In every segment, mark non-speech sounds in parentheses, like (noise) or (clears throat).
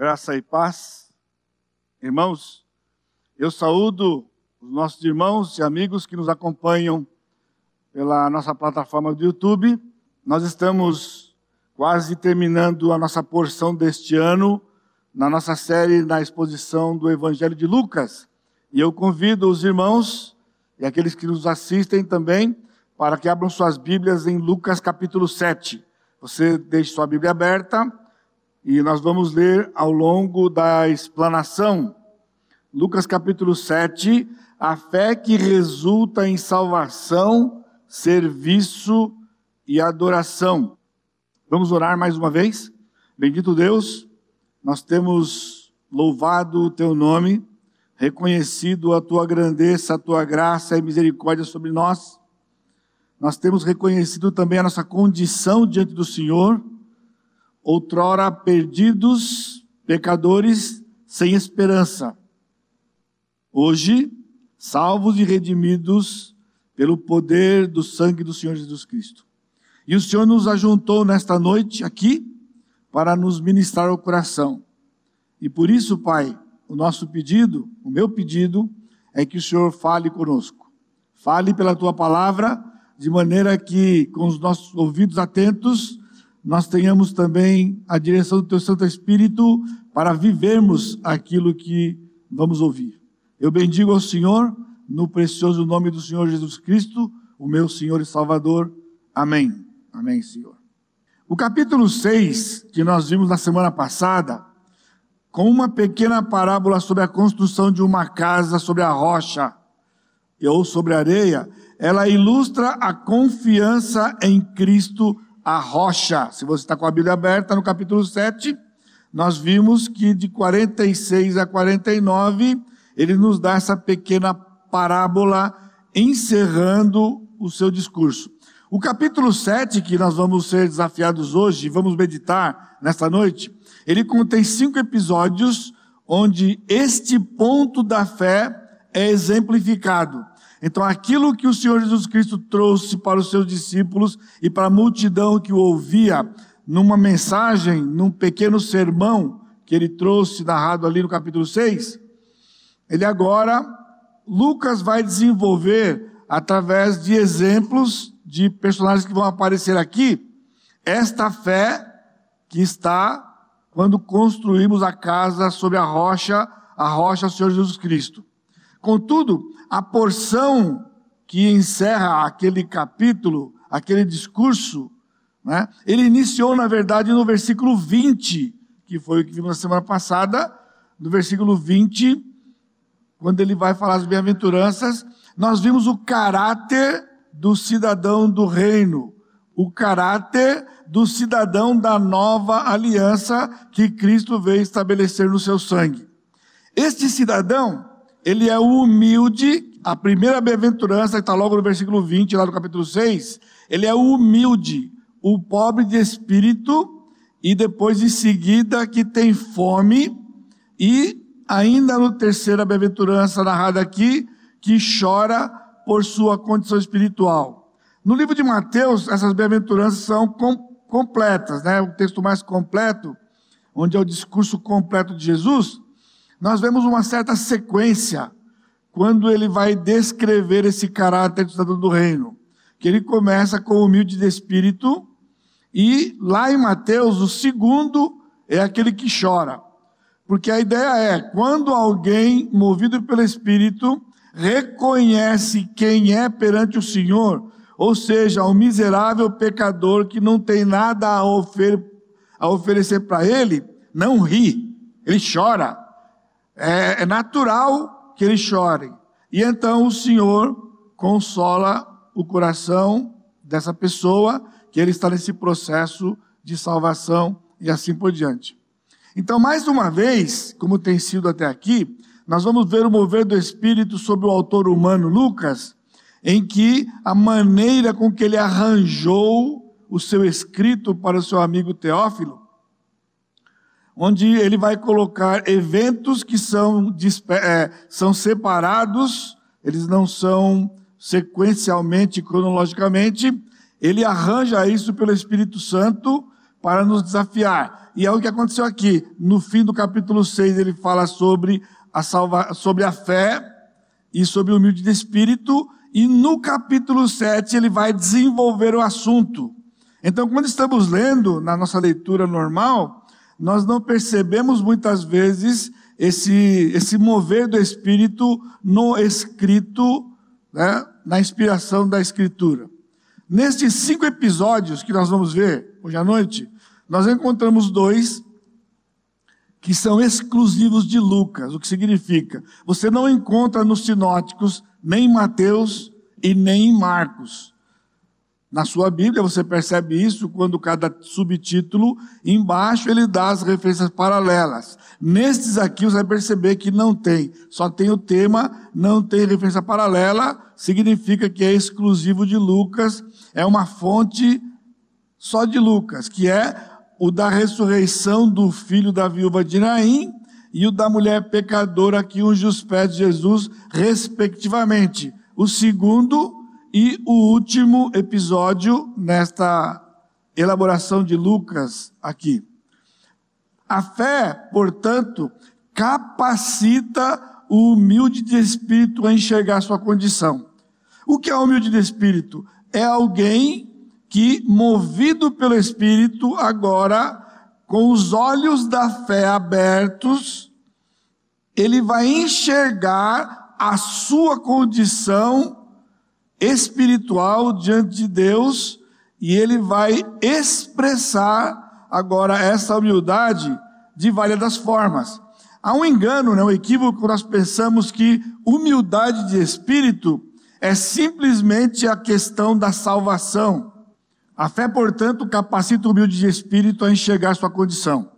Graça e paz. Irmãos, eu saúdo os nossos irmãos e amigos que nos acompanham pela nossa plataforma do YouTube. Nós estamos quase terminando a nossa porção deste ano na nossa série na exposição do Evangelho de Lucas. E eu convido os irmãos e aqueles que nos assistem também para que abram suas Bíblias em Lucas capítulo 7. Você deixe sua Bíblia aberta e nós vamos ler ao longo da explanação. Lucas capítulo 7, a fé que resulta em salvação, serviço e adoração. Vamos orar mais uma vez? Bendito Deus, nós temos louvado o teu nome, reconhecido a tua grandeza, a tua graça e misericórdia sobre nós. Nós temos reconhecido também a nossa condição diante do Senhor outrora perdidos, pecadores, sem esperança. Hoje, salvos e redimidos pelo poder do sangue do Senhor Jesus Cristo. E o Senhor nos ajuntou nesta noite aqui para nos ministrar o coração. E por isso, Pai, o nosso pedido, o meu pedido, é que o Senhor fale conosco. Fale pela tua palavra, de maneira que, com os nossos ouvidos atentos, nós tenhamos também a direção do Teu Santo Espírito para vivermos aquilo que vamos ouvir. Eu bendigo ao Senhor, no precioso nome do Senhor Jesus Cristo, o meu Senhor e Salvador. Amém. Amém, Senhor. O capítulo 6, que nós vimos na semana passada, com uma pequena parábola sobre a construção de uma casa sobre a rocha ou sobre a areia, ela ilustra a confiança em Cristo a rocha. Se você está com a Bíblia aberta, no capítulo 7, nós vimos que de 46 a 49, ele nos dá essa pequena parábola encerrando o seu discurso. O capítulo 7, que nós vamos ser desafiados hoje, vamos meditar nesta noite, ele contém cinco episódios onde este ponto da fé é exemplificado. Então, aquilo que o Senhor Jesus Cristo trouxe para os seus discípulos e para a multidão que o ouvia, numa mensagem, num pequeno sermão que ele trouxe, narrado ali no capítulo 6, ele agora, Lucas vai desenvolver, através de exemplos de personagens que vão aparecer aqui, esta fé que está quando construímos a casa sobre a rocha, a rocha Senhor Jesus Cristo. Contudo, a porção que encerra aquele capítulo, aquele discurso, né, ele iniciou, na verdade, no versículo 20, que foi o que vimos na semana passada, no versículo 20, quando ele vai falar as bem-aventuranças, nós vimos o caráter do cidadão do reino, o caráter do cidadão da nova aliança que Cristo veio estabelecer no seu sangue. Este cidadão, ele é humilde, a primeira bem-aventurança, que está logo no versículo 20, lá do capítulo 6, ele é humilde, o pobre de espírito, e depois em seguida que tem fome, e ainda no terceira bem-aventurança narrada aqui, que chora por sua condição espiritual. No livro de Mateus, essas bem-aventuranças são com, completas, né? O texto mais completo, onde é o discurso completo de Jesus, nós vemos uma certa sequência quando ele vai descrever esse caráter do cidadão do reino. Que ele começa com humilde de espírito, e lá em Mateus, o segundo é aquele que chora. Porque a ideia é, quando alguém, movido pelo Espírito, reconhece quem é perante o Senhor, ou seja, um miserável pecador que não tem nada a, ofer a oferecer para ele, não ri, ele chora é, é natural que eles chorem. E então o Senhor consola o coração dessa pessoa que ele está nesse processo de salvação e assim por diante. Então, mais uma vez, como tem sido até aqui, nós vamos ver o mover do Espírito sobre o autor humano Lucas, em que a maneira com que ele arranjou o seu escrito para o seu amigo Teófilo onde ele vai colocar eventos que são, é, são separados, eles não são sequencialmente, cronologicamente, ele arranja isso pelo Espírito Santo para nos desafiar. e é o que aconteceu aqui. No fim do capítulo 6, ele fala sobre a, salva, sobre a fé e sobre o humilde de espírito, e no capítulo 7 ele vai desenvolver o assunto. Então, quando estamos lendo na nossa leitura normal, nós não percebemos muitas vezes esse, esse mover do Espírito no escrito, né, na inspiração da Escritura. Nestes cinco episódios que nós vamos ver hoje à noite, nós encontramos dois que são exclusivos de Lucas, o que significa, você não encontra nos sinóticos nem em Mateus e nem em Marcos. Na sua Bíblia você percebe isso quando cada subtítulo embaixo ele dá as referências paralelas. Nestes aqui você vai perceber que não tem, só tem o tema, não tem referência paralela, significa que é exclusivo de Lucas, é uma fonte só de Lucas, que é o da ressurreição do filho da viúva de Naim e o da mulher pecadora que unge os pés de Jesus, respectivamente. O segundo e o último episódio nesta elaboração de Lucas aqui. A fé, portanto, capacita o humilde de espírito a enxergar sua condição. O que é humilde de espírito? É alguém que, movido pelo espírito, agora, com os olhos da fé abertos, ele vai enxergar a sua condição espiritual diante de Deus e ele vai expressar agora essa humildade de várias formas. Há um engano, né, um equívoco, nós pensamos que humildade de espírito é simplesmente a questão da salvação. A fé, portanto, capacita o humilde de espírito a enxergar sua condição.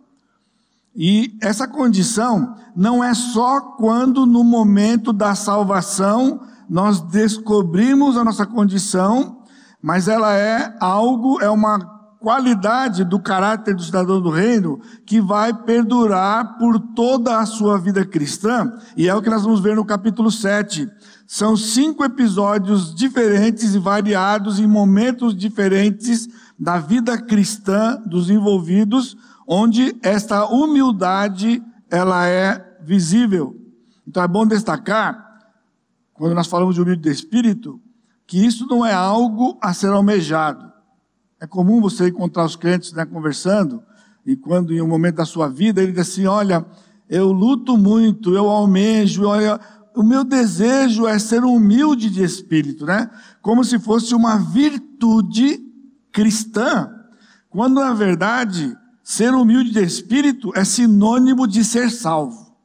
E essa condição não é só quando no momento da salvação nós descobrimos a nossa condição, mas ela é algo, é uma qualidade do caráter do cidadão do reino que vai perdurar por toda a sua vida cristã, e é o que nós vamos ver no capítulo 7. São cinco episódios diferentes e variados em momentos diferentes da vida cristã dos envolvidos, onde esta humildade ela é visível. Então é bom destacar quando nós falamos de humilde de espírito, que isso não é algo a ser almejado. É comum você encontrar os crentes né, conversando, e quando em um momento da sua vida ele diz assim: Olha, eu luto muito, eu almejo, olha, o meu desejo é ser humilde de espírito, né? Como se fosse uma virtude cristã, quando na verdade ser humilde de espírito é sinônimo de ser salvo.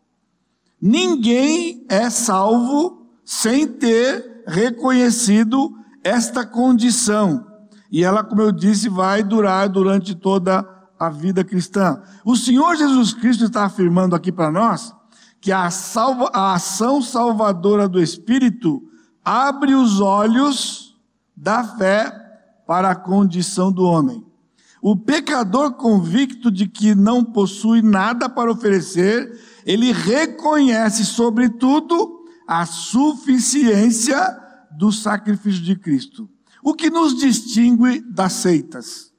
Ninguém é salvo sem ter reconhecido esta condição. E ela, como eu disse, vai durar durante toda a vida cristã. O Senhor Jesus Cristo está afirmando aqui para nós que a, salva, a ação salvadora do Espírito abre os olhos da fé para a condição do homem. O pecador convicto de que não possui nada para oferecer, ele reconhece, sobretudo, a suficiência do sacrifício de Cristo. O que nos distingue das seitas?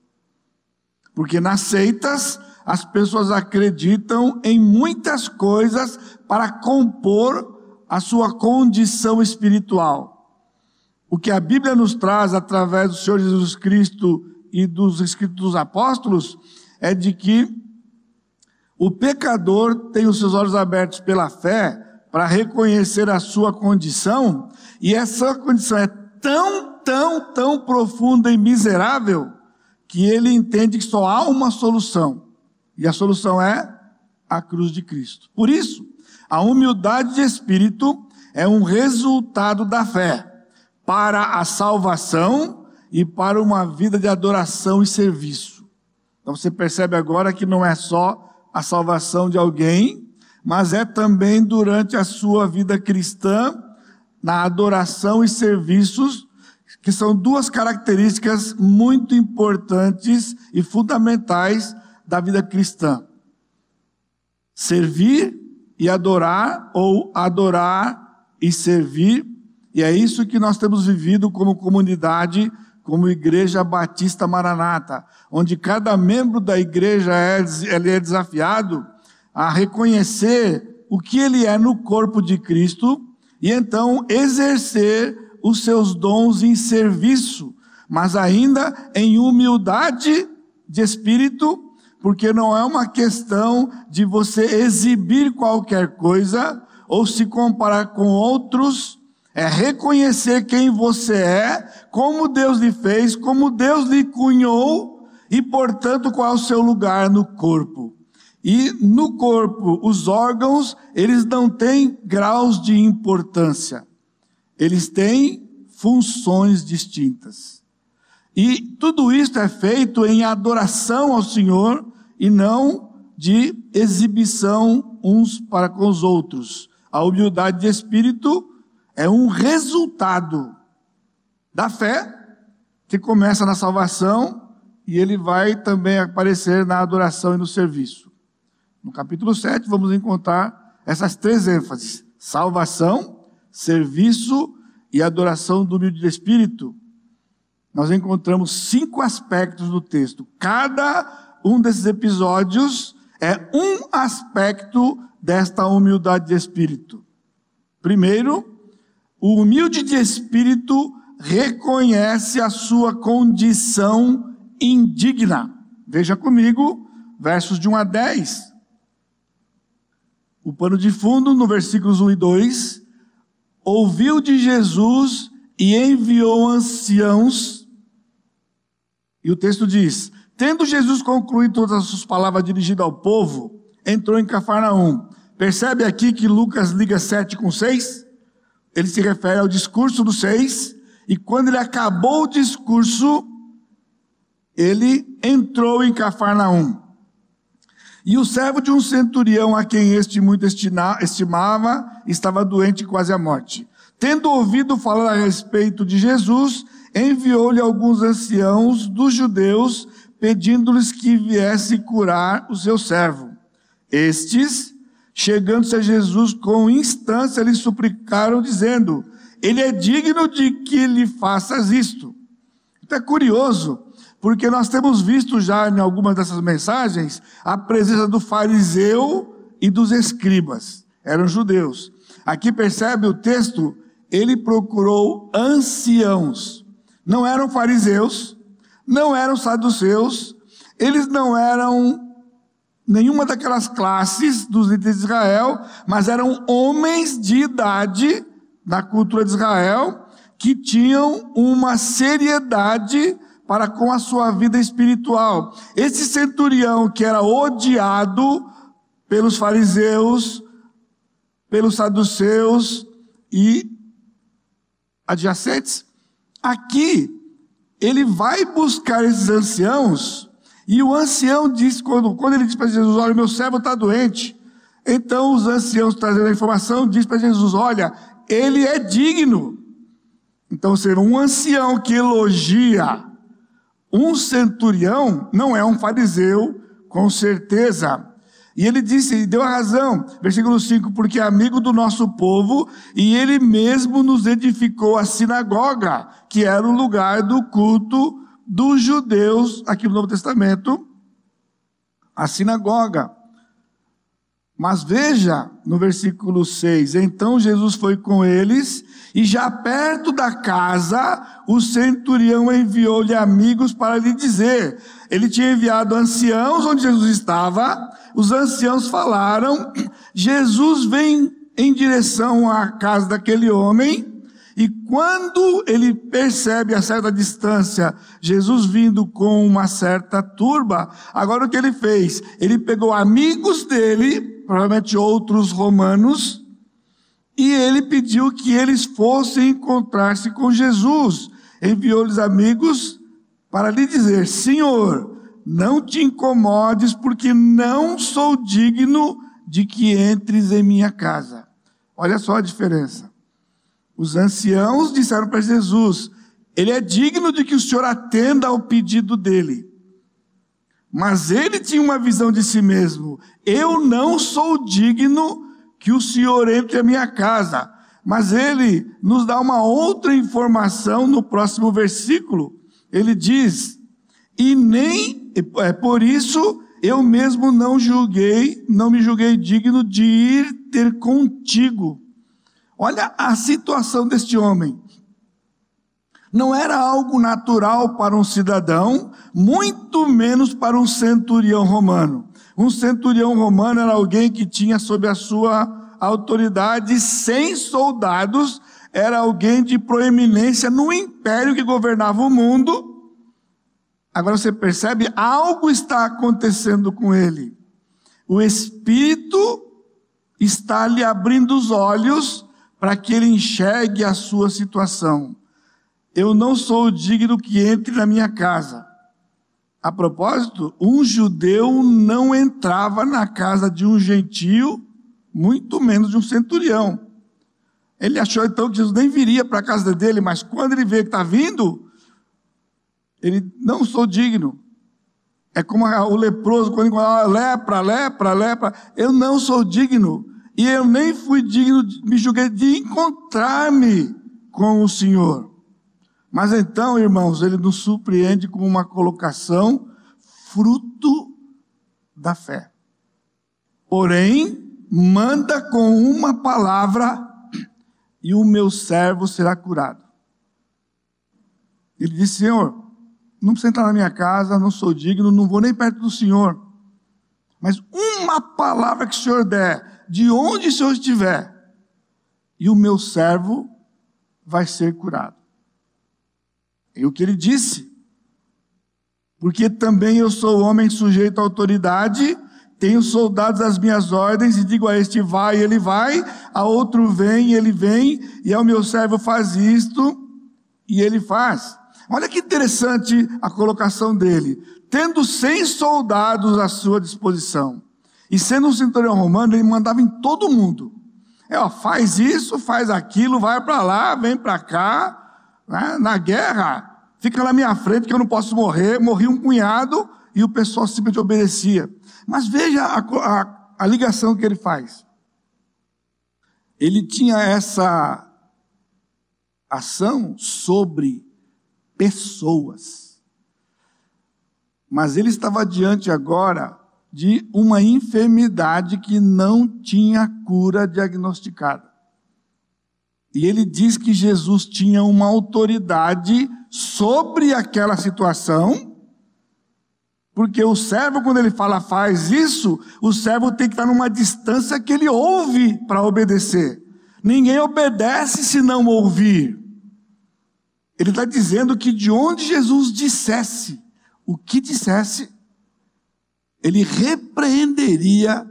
Porque nas seitas as pessoas acreditam em muitas coisas para compor a sua condição espiritual. O que a Bíblia nos traz através do Senhor Jesus Cristo e dos escritos dos apóstolos é de que o pecador tem os seus olhos abertos pela fé para reconhecer a sua condição, e essa condição é tão, tão, tão profunda e miserável, que ele entende que só há uma solução, e a solução é a cruz de Cristo. Por isso, a humildade de espírito é um resultado da fé para a salvação e para uma vida de adoração e serviço. Então você percebe agora que não é só a salvação de alguém, mas é também durante a sua vida cristã, na adoração e serviços, que são duas características muito importantes e fundamentais da vida cristã. Servir e adorar, ou adorar e servir, e é isso que nós temos vivido como comunidade como Igreja Batista Maranata, onde cada membro da igreja é, ele é desafiado a reconhecer o que ele é no corpo de Cristo e então exercer os seus dons em serviço, mas ainda em humildade de espírito, porque não é uma questão de você exibir qualquer coisa ou se comparar com outros, é reconhecer quem você é, como Deus lhe fez, como Deus lhe cunhou e, portanto, qual é o seu lugar no corpo. E no corpo, os órgãos, eles não têm graus de importância. Eles têm funções distintas. E tudo isso é feito em adoração ao Senhor e não de exibição uns para com os outros. A humildade de espírito é um resultado da fé que começa na salvação e ele vai também aparecer na adoração e no serviço. No capítulo 7, vamos encontrar essas três ênfases: salvação, serviço e adoração do humilde espírito. Nós encontramos cinco aspectos no texto. Cada um desses episódios é um aspecto desta humildade de espírito. Primeiro, o humilde de espírito reconhece a sua condição indigna. Veja comigo, versos de 1 a 10. O pano de fundo, no versículos 1 e 2, ouviu de Jesus e enviou anciãos. E o texto diz: Tendo Jesus concluído todas as suas palavras dirigidas ao povo, entrou em Cafarnaum. Percebe aqui que Lucas liga 7 com 6? Ele se refere ao discurso do 6, e quando ele acabou o discurso, ele entrou em Cafarnaum. E o servo de um centurião, a quem este muito estimava, estava doente quase à morte. Tendo ouvido falar a respeito de Jesus, enviou-lhe alguns anciãos dos judeus, pedindo-lhes que viesse curar o seu servo. Estes, chegando-se a Jesus com instância, lhe suplicaram, dizendo: Ele é digno de que lhe faças isto. Então é curioso porque nós temos visto já em algumas dessas mensagens a presença do fariseu e dos escribas, eram judeus. Aqui percebe o texto, ele procurou anciãos, não eram fariseus, não eram saduceus, eles não eram nenhuma daquelas classes dos líderes de Israel, mas eram homens de idade na cultura de Israel que tinham uma seriedade para com a sua vida espiritual. Esse centurião que era odiado pelos fariseus, pelos saduceus e adjacentes, aqui ele vai buscar esses anciãos e o ancião diz, quando, quando ele diz para Jesus, olha, meu servo está doente, então os anciãos trazendo a informação, diz para Jesus, olha, ele é digno. Então, ser um ancião que elogia um centurião não é um fariseu, com certeza. E ele disse, e deu a razão, versículo 5, porque é amigo do nosso povo, e ele mesmo nos edificou a sinagoga, que era o lugar do culto dos judeus, aqui no Novo Testamento, a sinagoga. Mas veja no versículo 6: Então Jesus foi com eles, e já perto da casa, o centurião enviou-lhe amigos para lhe dizer. Ele tinha enviado anciãos onde Jesus estava, os anciãos falaram: Jesus vem em direção à casa daquele homem, e quando ele percebe a certa distância Jesus vindo com uma certa turba, agora o que ele fez? Ele pegou amigos dele, provavelmente outros romanos, e ele pediu que eles fossem encontrar-se com Jesus. Enviou-lhes amigos para lhe dizer: Senhor, não te incomodes, porque não sou digno de que entres em minha casa. Olha só a diferença. Os anciãos disseram para Jesus: Ele é digno de que o Senhor atenda ao pedido dele. Mas ele tinha uma visão de si mesmo: Eu não sou digno que o Senhor entre a minha casa. Mas ele nos dá uma outra informação no próximo versículo. ele diz: E nem, é por isso eu mesmo não julguei, não me julguei digno de ir ter contigo. Olha a situação deste homem. Não era algo natural para um cidadão, muito menos para um centurião romano. Um centurião romano era alguém que tinha sob a sua autoridade 100 soldados, era alguém de proeminência no império que governava o mundo Agora você percebe, algo está acontecendo com ele. O Espírito está lhe abrindo os olhos para que ele enxergue a sua situação. Eu não sou digno que entre na minha casa. A propósito, um judeu não entrava na casa de um gentio, muito menos de um centurião. Ele achou então que Jesus nem viria para a casa dele, mas quando ele vê que está vindo, ele não sou digno. É como o leproso, quando encontra lepra, lepra, lepra. Eu não sou digno. E eu nem fui digno, me julguei de encontrar-me com o Senhor. Mas então, irmãos, ele nos surpreende com uma colocação fruto da fé. Porém, manda com uma palavra e o meu servo será curado. Ele disse: Senhor, não precisa entrar na minha casa, não sou digno, não vou nem perto do Senhor. Mas uma palavra que o Senhor der, de onde o Senhor estiver, e o meu servo vai ser curado. É o que ele disse. Porque também eu sou homem sujeito à autoridade, tenho soldados às minhas ordens, e digo a este vai, ele vai, a outro vem, ele vem, e ao meu servo faz isto, e ele faz. Olha que interessante a colocação dele. Tendo 100 soldados à sua disposição, e sendo um centurião romano, ele mandava em todo mundo. É, ó, faz isso, faz aquilo, vai para lá, vem para cá. Né? Na guerra, fica na minha frente que eu não posso morrer. Morri um cunhado e o pessoal simplesmente obedecia. Mas veja a, a, a ligação que ele faz. Ele tinha essa ação sobre pessoas. Mas ele estava diante agora de uma enfermidade que não tinha cura diagnosticada. E ele diz que Jesus tinha uma autoridade sobre aquela situação, porque o servo, quando ele fala faz isso, o servo tem que estar numa distância que ele ouve para obedecer. Ninguém obedece se não ouvir. Ele está dizendo que de onde Jesus dissesse o que dissesse, ele repreenderia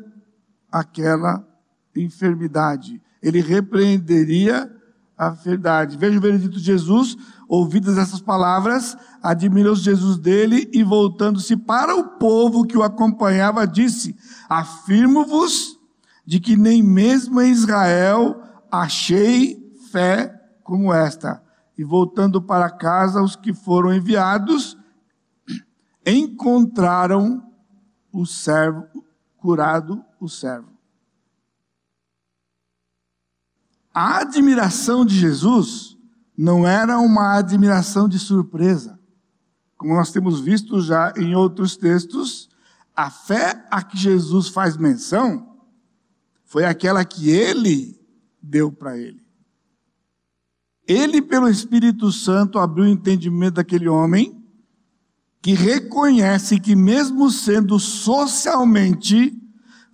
aquela enfermidade. Ele repreenderia a verdade. Veja o veredito de Jesus, ouvidas essas palavras, admirou Jesus dele e voltando-se para o povo que o acompanhava, disse: Afirmo-vos de que nem mesmo em Israel achei fé como esta. E voltando para casa, os que foram enviados encontraram o servo curado, o servo. A admiração de Jesus não era uma admiração de surpresa. Como nós temos visto já em outros textos, a fé a que Jesus faz menção foi aquela que ele deu para ele. Ele, pelo Espírito Santo, abriu o entendimento daquele homem que reconhece que, mesmo sendo socialmente,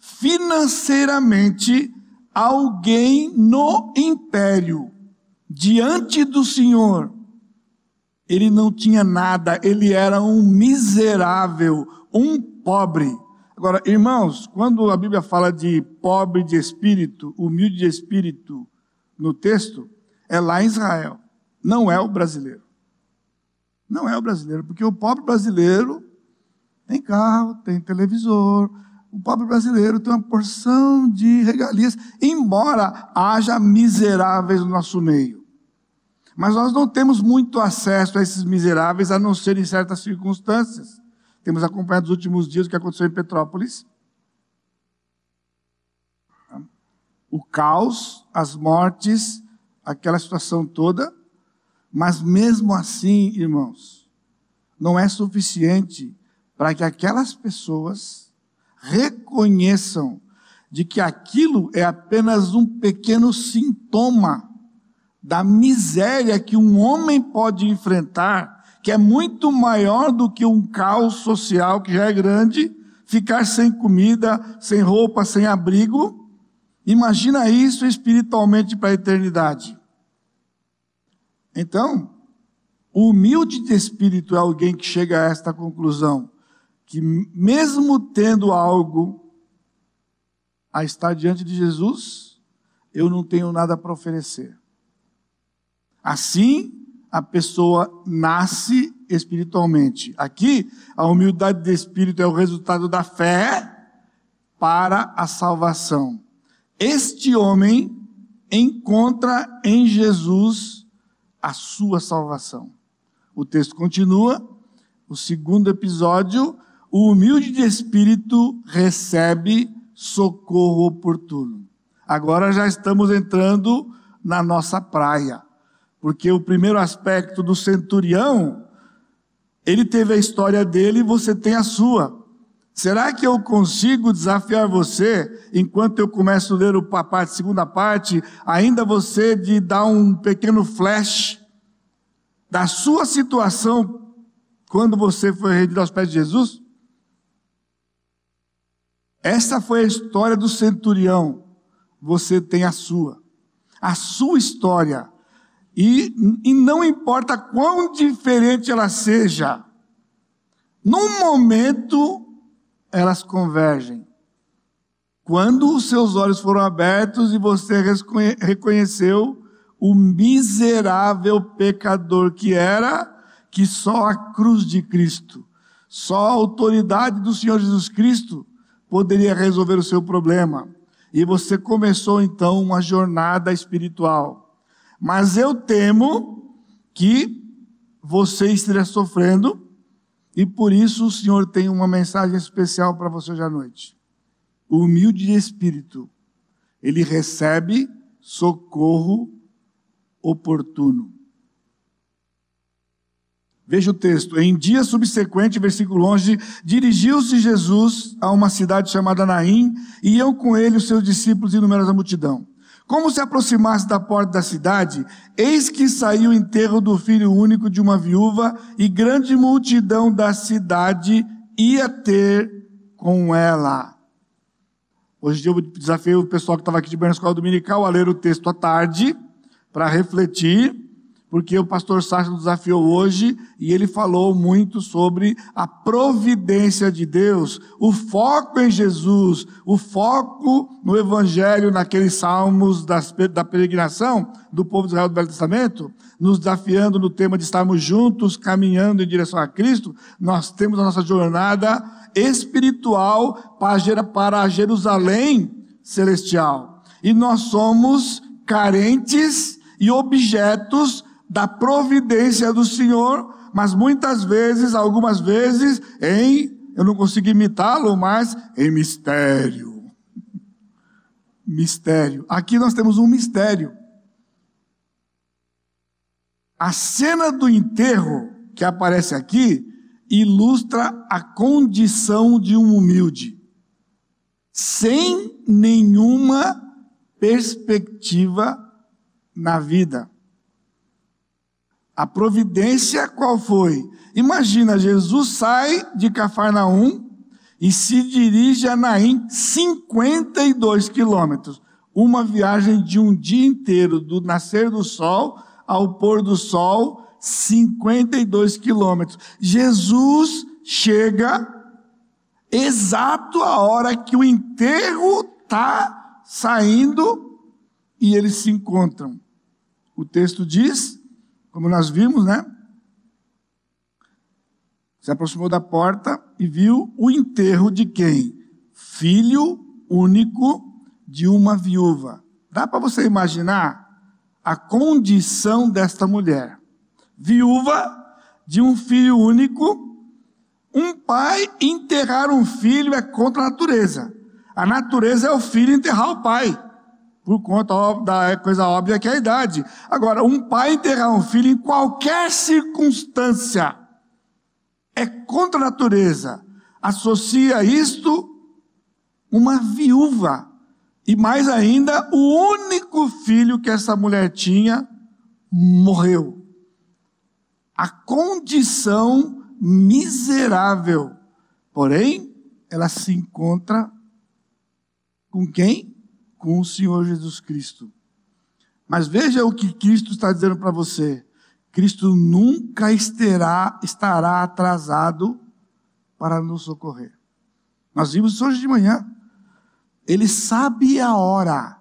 financeiramente, alguém no império, diante do Senhor, ele não tinha nada, ele era um miserável, um pobre. Agora, irmãos, quando a Bíblia fala de pobre de espírito, humilde de espírito no texto, é lá em Israel, não é o brasileiro. Não é o brasileiro, porque o pobre brasileiro tem carro, tem televisor, o pobre brasileiro tem uma porção de regalias, embora haja miseráveis no nosso meio. Mas nós não temos muito acesso a esses miseráveis, a não ser em certas circunstâncias. Temos acompanhado nos últimos dias o que aconteceu em Petrópolis. O caos, as mortes, aquela situação toda, mas mesmo assim, irmãos, não é suficiente para que aquelas pessoas reconheçam de que aquilo é apenas um pequeno sintoma da miséria que um homem pode enfrentar, que é muito maior do que um caos social que já é grande, ficar sem comida, sem roupa, sem abrigo. Imagina isso espiritualmente para a eternidade. Então, o humilde de espírito é alguém que chega a esta conclusão, que mesmo tendo algo a estar diante de Jesus, eu não tenho nada para oferecer. Assim, a pessoa nasce espiritualmente. Aqui, a humildade de espírito é o resultado da fé para a salvação. Este homem encontra em Jesus a sua salvação. O texto continua, o segundo episódio, o humilde de espírito recebe socorro oportuno. Agora já estamos entrando na nossa praia. Porque o primeiro aspecto do centurião, ele teve a história dele e você tem a sua. Será que eu consigo desafiar você, enquanto eu começo a ler a parte, a segunda parte, ainda você de dar um pequeno flash da sua situação quando você foi rendido aos pés de Jesus? Essa foi a história do centurião. Você tem a sua. A sua história e, e não importa quão diferente ela seja, num momento elas convergem. Quando os seus olhos foram abertos e você reconheceu o miserável pecador que era, que só a cruz de Cristo, só a autoridade do Senhor Jesus Cristo poderia resolver o seu problema. E você começou então uma jornada espiritual. Mas eu temo que você esteja sofrendo e por isso o Senhor tem uma mensagem especial para você hoje à noite. O humilde de espírito, ele recebe socorro oportuno. Veja o texto. Em dia subsequente, versículo 11, dirigiu-se Jesus a uma cidade chamada Naim, e iam com ele os seus discípulos e numerosa multidão. Como se aproximasse da porta da cidade, eis que saiu o enterro do filho único de uma viúva, e grande multidão da cidade ia ter com ela. Hoje eu desafio o pessoal que estava aqui de Berna Escola Dominical a ler o texto à tarde, para refletir porque o pastor Sérgio nos desafiou hoje e ele falou muito sobre a providência de Deus, o foco em Jesus, o foco no Evangelho, naqueles salmos das, da peregrinação do povo de Israel do Velho Testamento, nos desafiando no tema de estarmos juntos, caminhando em direção a Cristo. Nós temos a nossa jornada espiritual para Jerusalém celestial. E nós somos carentes e objetos da providência do Senhor, mas muitas vezes, algumas vezes, em, eu não consigo imitá-lo, mas em mistério. Mistério. Aqui nós temos um mistério. A cena do enterro que aparece aqui ilustra a condição de um humilde, sem nenhuma perspectiva na vida. A providência qual foi? Imagina, Jesus sai de Cafarnaum e se dirige a Naim, 52 quilômetros. Uma viagem de um dia inteiro, do nascer do sol ao pôr do sol, 52 quilômetros. Jesus chega exato a hora que o enterro está saindo e eles se encontram. O texto diz como nós vimos, né? Se aproximou da porta e viu o enterro de quem? Filho único de uma viúva. Dá para você imaginar a condição desta mulher? Viúva de um filho único, um pai enterrar um filho é contra a natureza. A natureza é o filho enterrar o pai por conta da coisa óbvia que é a idade. Agora, um pai enterrar um filho em qualquer circunstância é contra a natureza. Associa isto uma viúva. E mais ainda, o único filho que essa mulher tinha morreu. A condição miserável. Porém, ela se encontra com quem? Com o Senhor Jesus Cristo. Mas veja o que Cristo está dizendo para você. Cristo nunca estará, estará atrasado para nos socorrer. Nós vimos hoje de manhã. Ele sabe a hora.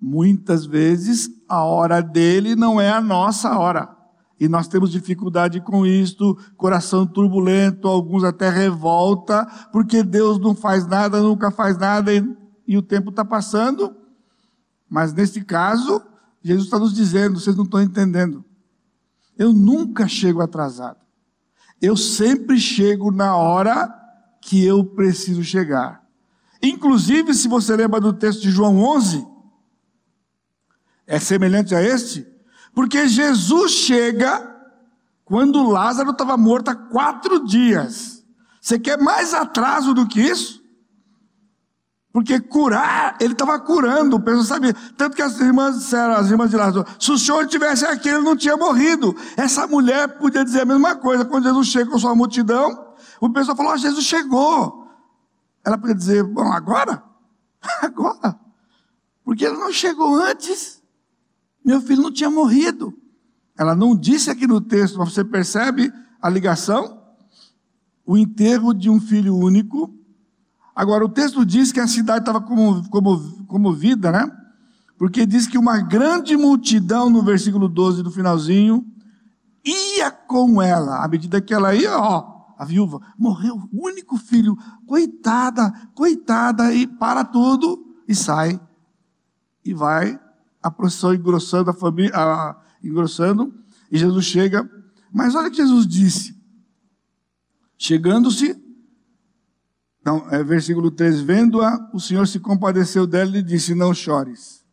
Muitas vezes a hora dele não é a nossa hora. E nós temos dificuldade com isto, coração turbulento, alguns até revolta, porque Deus não faz nada, nunca faz nada e, e o tempo está passando. Mas nesse caso, Jesus está nos dizendo, vocês não estão entendendo. Eu nunca chego atrasado. Eu sempre chego na hora que eu preciso chegar. Inclusive, se você lembra do texto de João 11, é semelhante a este, porque Jesus chega quando Lázaro estava morto há quatro dias. Você quer mais atraso do que isso? Porque curar, ele estava curando, o pessoal sabia. Tanto que as irmãs disseram, as irmãs de Lázaro, se o senhor tivesse aqui, ele não tinha morrido. Essa mulher podia dizer a mesma coisa. Quando Jesus chega com sua multidão, o pessoal falou, oh, Jesus chegou. Ela podia dizer, bom, agora? (laughs) Agora. Porque ele não chegou antes. Meu filho não tinha morrido. Ela não disse aqui no texto, mas você percebe a ligação? O enterro de um filho único. Agora, o texto diz que a cidade estava comovida, né? Porque diz que uma grande multidão, no versículo 12 do finalzinho, ia com ela. À medida que ela ia, ó, a viúva morreu, único filho, coitada, coitada, e para tudo e sai. E vai a procissão engrossando a família, a, engrossando, e Jesus chega. Mas olha o que Jesus disse. Chegando-se, não, é versículo 13, vendo-a, o Senhor se compadeceu dela e disse: Não chores.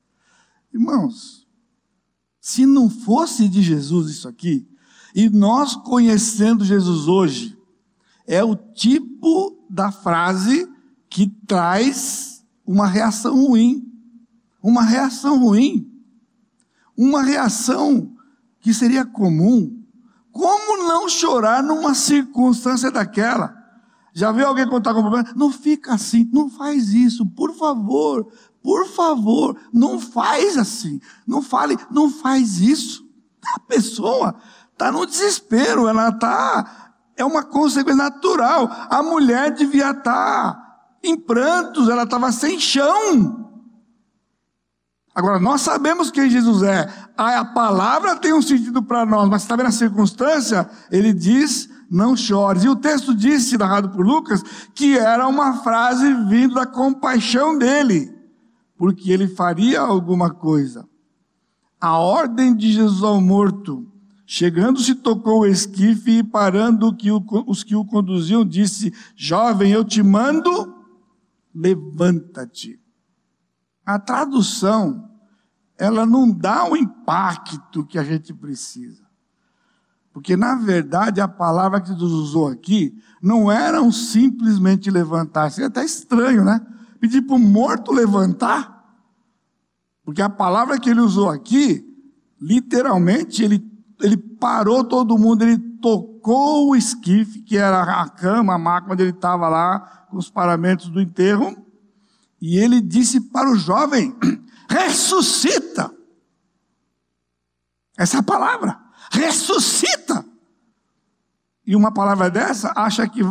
Irmãos, se não fosse de Jesus isso aqui, e nós conhecendo Jesus hoje, é o tipo da frase que traz uma reação ruim uma reação ruim, uma reação que seria comum. Como não chorar numa circunstância daquela? Já viu alguém contar com problema? Não fica assim, não faz isso, por favor, por favor, não faz assim, não fale, não faz isso. (laughs) A pessoa está no desespero, ela está, é uma consequência natural. A mulher devia estar tá em prantos, ela estava sem chão. Agora, nós sabemos quem Jesus é. A palavra tem um sentido para nós, mas está vendo a circunstância? Ele diz, não chores. E o texto disse, narrado por Lucas, que era uma frase vindo da compaixão dele, porque ele faria alguma coisa. A ordem de Jesus ao morto, chegando-se, tocou o esquife e parando os que o conduziam, disse: Jovem, eu te mando, levanta-te. A tradução, ela não dá o impacto que a gente precisa. Porque, na verdade, a palavra que Jesus usou aqui não era um simplesmente levantar. Seria até estranho, né? Pedir para o morto levantar. Porque a palavra que ele usou aqui, literalmente, ele, ele parou todo mundo, ele tocou o esquife, que era a cama, a maca onde ele estava lá, com os paramentos do enterro, e ele disse para o jovem: ressuscita. Essa é a palavra, ressuscita. E uma palavra dessa, acha que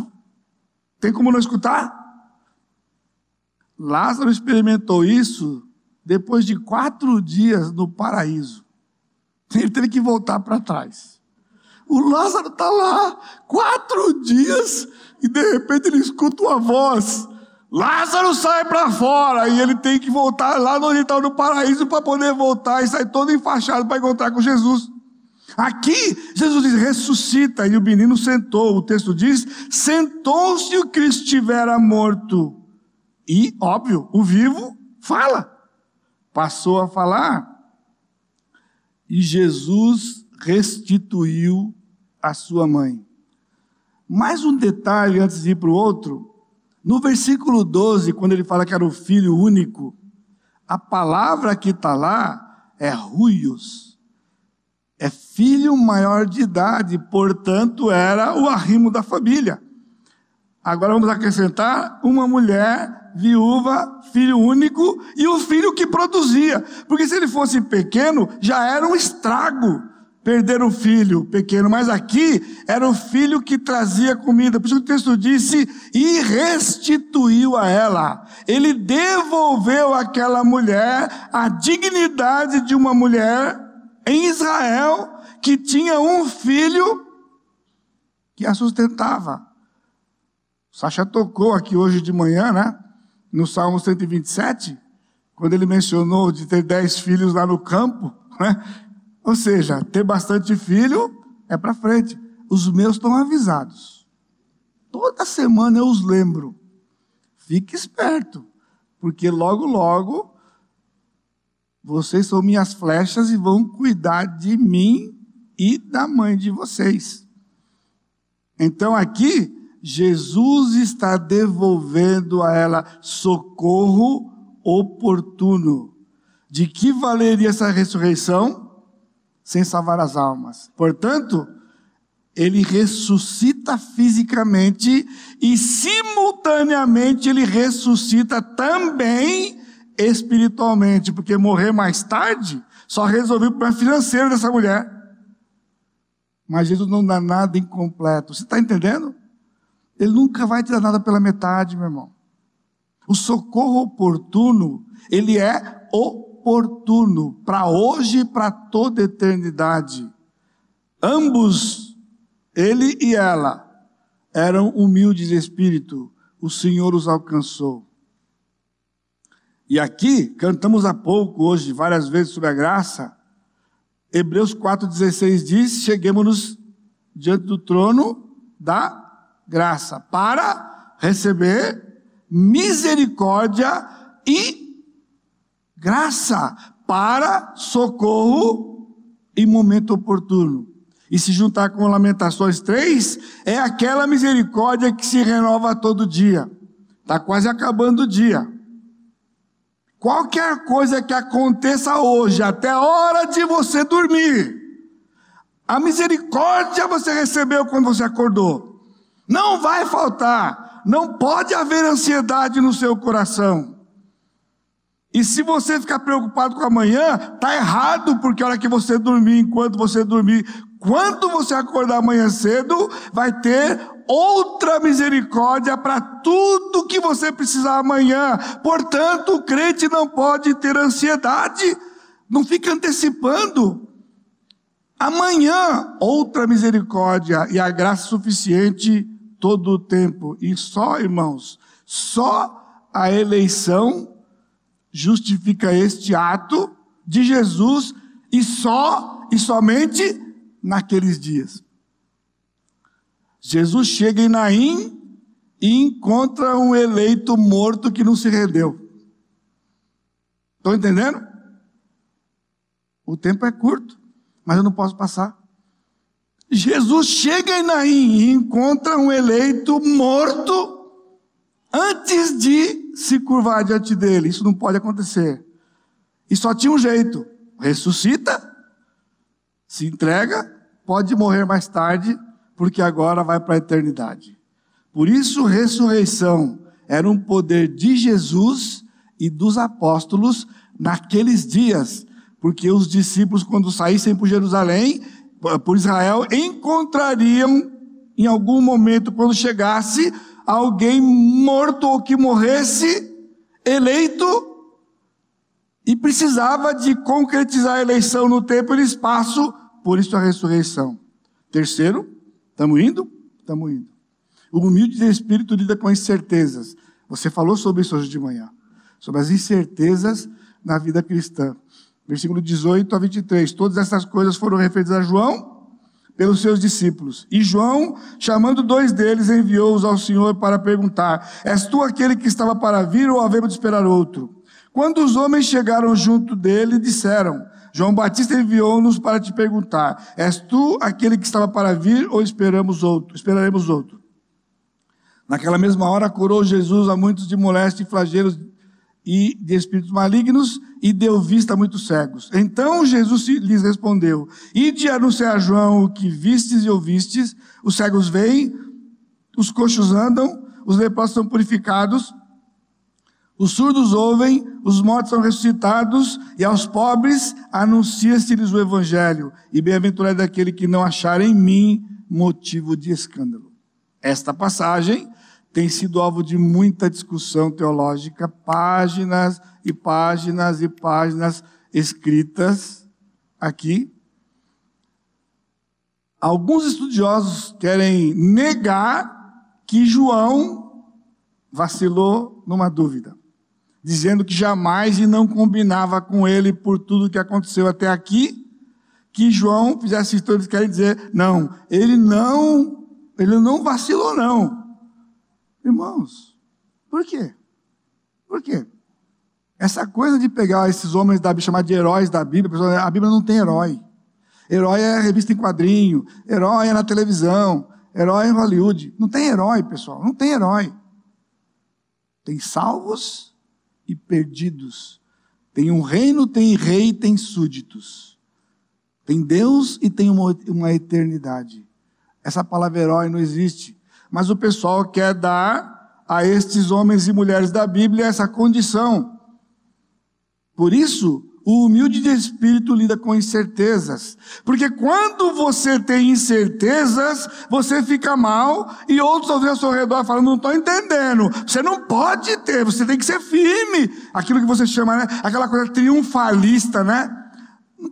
tem como não escutar? Lázaro experimentou isso depois de quatro dias no paraíso. Ele teve que voltar para trás. O Lázaro está lá, quatro dias, e de repente ele escuta uma voz: Lázaro sai para fora e ele tem que voltar lá no estava no paraíso para poder voltar e sai todo enfaixado para encontrar com Jesus. Aqui, Jesus diz: ressuscita, e o menino sentou. O texto diz: sentou-se o que estivera morto. E, óbvio, o vivo fala. Passou a falar. E Jesus restituiu a sua mãe. Mais um detalhe antes de ir para o outro. No versículo 12, quando ele fala que era o filho único, a palavra que está lá é ruios. É filho maior de idade, portanto, era o arrimo da família. Agora vamos acrescentar uma mulher viúva, filho único e o filho que produzia. Porque se ele fosse pequeno, já era um estrago perder o filho pequeno, mas aqui era o filho que trazia comida. Por isso que o texto disse: e restituiu a ela. Ele devolveu àquela mulher a dignidade de uma mulher em Israel que tinha um filho que a sustentava. O Sacha tocou aqui hoje de manhã, né? No Salmo 127, quando ele mencionou de ter dez filhos lá no campo, né? Ou seja, ter bastante filho é para frente. Os meus estão avisados. Toda semana eu os lembro. Fique esperto, porque logo, logo vocês são minhas flechas e vão cuidar de mim e da mãe de vocês. Então aqui, Jesus está devolvendo a ela socorro oportuno. De que valeria essa ressurreição? Sem salvar as almas. Portanto, ele ressuscita fisicamente e, simultaneamente, ele ressuscita também espiritualmente, porque morrer mais tarde só resolveu o financeiro dessa mulher. Mas Jesus não dá nada incompleto. Você está entendendo? Ele nunca vai te dar nada pela metade, meu irmão. O socorro oportuno, ele é o oportuno para hoje e para toda eternidade. Ambos, ele e ela, eram humildes de espírito. O Senhor os alcançou. E aqui, cantamos há pouco hoje, várias vezes sobre a graça. Hebreus 4,16 diz: Cheguemos-nos diante do trono da graça, para receber misericórdia e graça para socorro em momento oportuno. E se juntar com Lamentações 3, é aquela misericórdia que se renova todo dia. Está quase acabando o dia. Qualquer coisa que aconteça hoje, até a hora de você dormir, a misericórdia você recebeu quando você acordou. Não vai faltar. Não pode haver ansiedade no seu coração. E se você ficar preocupado com amanhã, tá errado, porque a hora que você dormir, enquanto você dormir, quando você acordar amanhã cedo, vai ter outra misericórdia para tudo que você precisar amanhã. Portanto, o crente não pode ter ansiedade, não fica antecipando. Amanhã, outra misericórdia e a graça suficiente todo o tempo. E só, irmãos, só a eleição justifica este ato de Jesus e só e somente naqueles dias. Jesus chega em Naim e encontra um eleito morto que não se rendeu. Estão entendendo? O tempo é curto, mas eu não posso passar. Jesus chega em Naim e encontra um eleito morto antes de se curvar diante dele. Isso não pode acontecer. E só tinha um jeito: ressuscita, se entrega, pode morrer mais tarde, porque agora vai para a eternidade. Por isso, ressurreição era um poder de Jesus e dos apóstolos naqueles dias, porque os discípulos, quando saíssem por Jerusalém, por Israel, encontrariam em algum momento, quando chegasse, alguém morto ou que morresse, eleito, e precisava de concretizar a eleição no tempo e no espaço, por isso a ressurreição. Terceiro, estamos indo? Estamos indo. O humilde de espírito lida com incertezas. Você falou sobre isso hoje de manhã, sobre as incertezas na vida cristã. Versículo 18 a 23. Todas essas coisas foram referidas a João pelos seus discípulos. E João, chamando dois deles, enviou-os ao Senhor para perguntar: És tu aquele que estava para vir ou havemos de esperar outro? Quando os homens chegaram junto dele, disseram: João Batista enviou-nos para te perguntar: És tu aquele que estava para vir ou esperamos outro? Esperaremos outro. Naquela mesma hora curou Jesus a muitos de moléstia e flagelos e de espíritos malignos e deu vista a muitos cegos. Então Jesus lhes respondeu: Ide anunciar a João o que vistes e ouvistes: os cegos veem, os coxos andam, os leprosos são purificados, os surdos ouvem, os mortos são ressuscitados, e aos pobres anuncia-se-lhes o evangelho. E bem-aventurado é aquele que não achar em mim motivo de escândalo. Esta passagem tem sido alvo de muita discussão teológica, páginas e páginas e páginas escritas aqui. Alguns estudiosos querem negar que João vacilou numa dúvida, dizendo que jamais e não combinava com ele por tudo que aconteceu até aqui, que João fizesse isso, eles querem dizer, não, ele não, ele não vacilou não. Irmãos, por quê? Por quê? Essa coisa de pegar esses homens da Bíblia, chamar de heróis da Bíblia, a Bíblia não tem herói. Herói é revista em quadrinho, herói é na televisão, herói é em Hollywood. Não tem herói, pessoal, não tem herói. Tem salvos e perdidos. Tem um reino, tem rei, tem súditos. Tem Deus e tem uma, uma eternidade. Essa palavra herói não existe. Mas o pessoal quer dar a estes homens e mulheres da Bíblia essa condição. Por isso, o humilde de espírito lida com incertezas. Porque quando você tem incertezas, você fica mal e outros ao seu redor falam, não estou entendendo. Você não pode ter, você tem que ser firme. Aquilo que você chama, né? Aquela coisa triunfalista, né?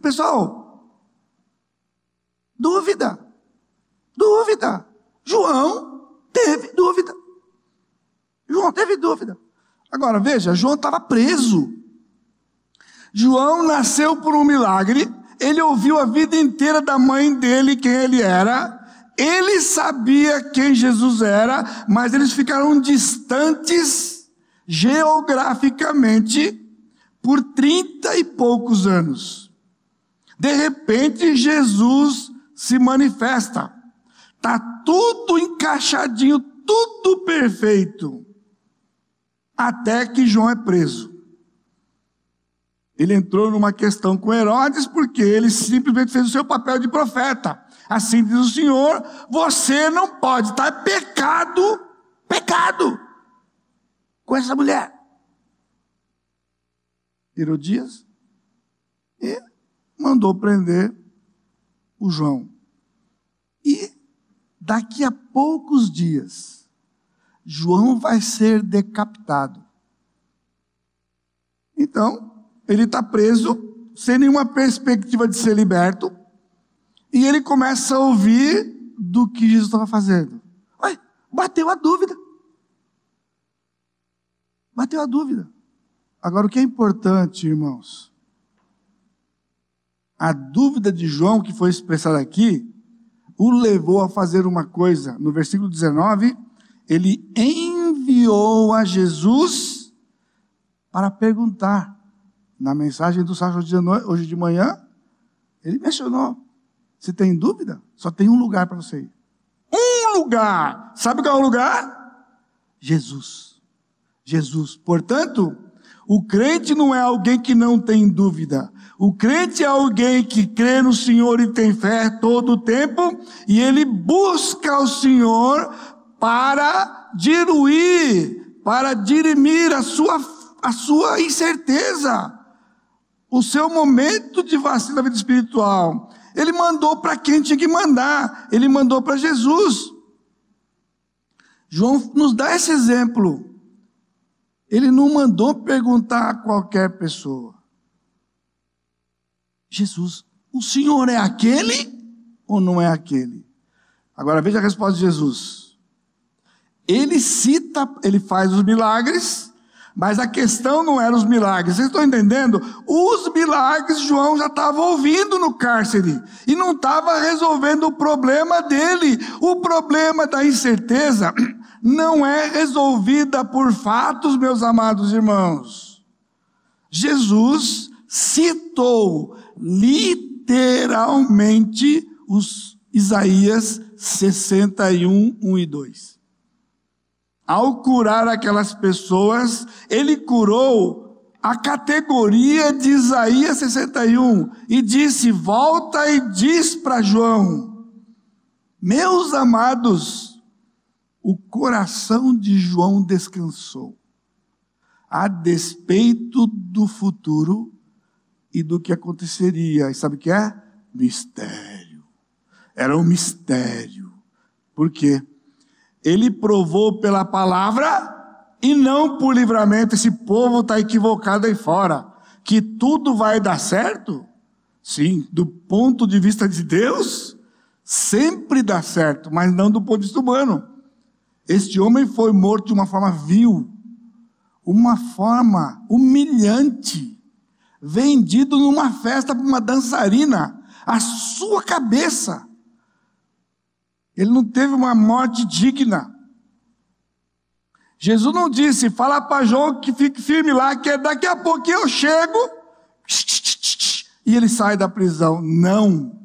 Pessoal, dúvida. Dúvida. João Teve dúvida. João teve dúvida. Agora veja, João estava preso. João nasceu por um milagre. Ele ouviu a vida inteira da mãe dele quem ele era. Ele sabia quem Jesus era, mas eles ficaram distantes geograficamente por trinta e poucos anos. De repente, Jesus se manifesta. Está tudo encaixadinho, tudo perfeito. Até que João é preso. Ele entrou numa questão com Herodes porque ele simplesmente fez o seu papel de profeta. Assim diz o Senhor: você não pode estar tá pecado, pecado, com essa mulher. Herodias e mandou prender o João. E Daqui a poucos dias, João vai ser decapitado. Então, ele está preso, sem nenhuma perspectiva de ser liberto, e ele começa a ouvir do que Jesus estava fazendo. Ué, bateu a dúvida. Bateu a dúvida. Agora, o que é importante, irmãos? A dúvida de João, que foi expressada aqui, o levou a fazer uma coisa. No versículo 19, ele enviou a Jesus para perguntar. Na mensagem do sábado de hoje de manhã, ele mencionou: se tem dúvida, só tem um lugar para você ir. Um lugar! Sabe qual é o lugar? Jesus. Jesus. Portanto, o crente não é alguém que não tem dúvida. O crente é alguém que crê no Senhor e tem fé todo o tempo, e ele busca o Senhor para diluir, para dirimir a sua, a sua incerteza, o seu momento de vacina da vida espiritual. Ele mandou para quem tinha que mandar, ele mandou para Jesus. João nos dá esse exemplo. Ele não mandou perguntar a qualquer pessoa. Jesus, o Senhor é aquele ou não é aquele? Agora veja a resposta de Jesus. Ele cita, ele faz os milagres, mas a questão não era os milagres. Vocês estão entendendo? Os milagres João já estava ouvindo no cárcere e não estava resolvendo o problema dele. O problema da incerteza não é resolvida por fatos, meus amados irmãos. Jesus citou literalmente os Isaías 61, 1 e 2. Ao curar aquelas pessoas, ele curou a categoria de Isaías 61 e disse: Volta e diz para João, meus amados, o coração de João descansou, a despeito do futuro e do que aconteceria. E sabe o que é? Mistério. Era um mistério. Por quê? Ele provou pela palavra e não por livramento. Esse povo está equivocado aí fora. Que tudo vai dar certo? Sim, do ponto de vista de Deus, sempre dá certo, mas não do ponto de vista humano. Este homem foi morto de uma forma vil, uma forma humilhante, vendido numa festa para uma dançarina, a sua cabeça. Ele não teve uma morte digna. Jesus não disse, fala para João que fique firme lá, que daqui a pouquinho eu chego e ele sai da prisão. Não.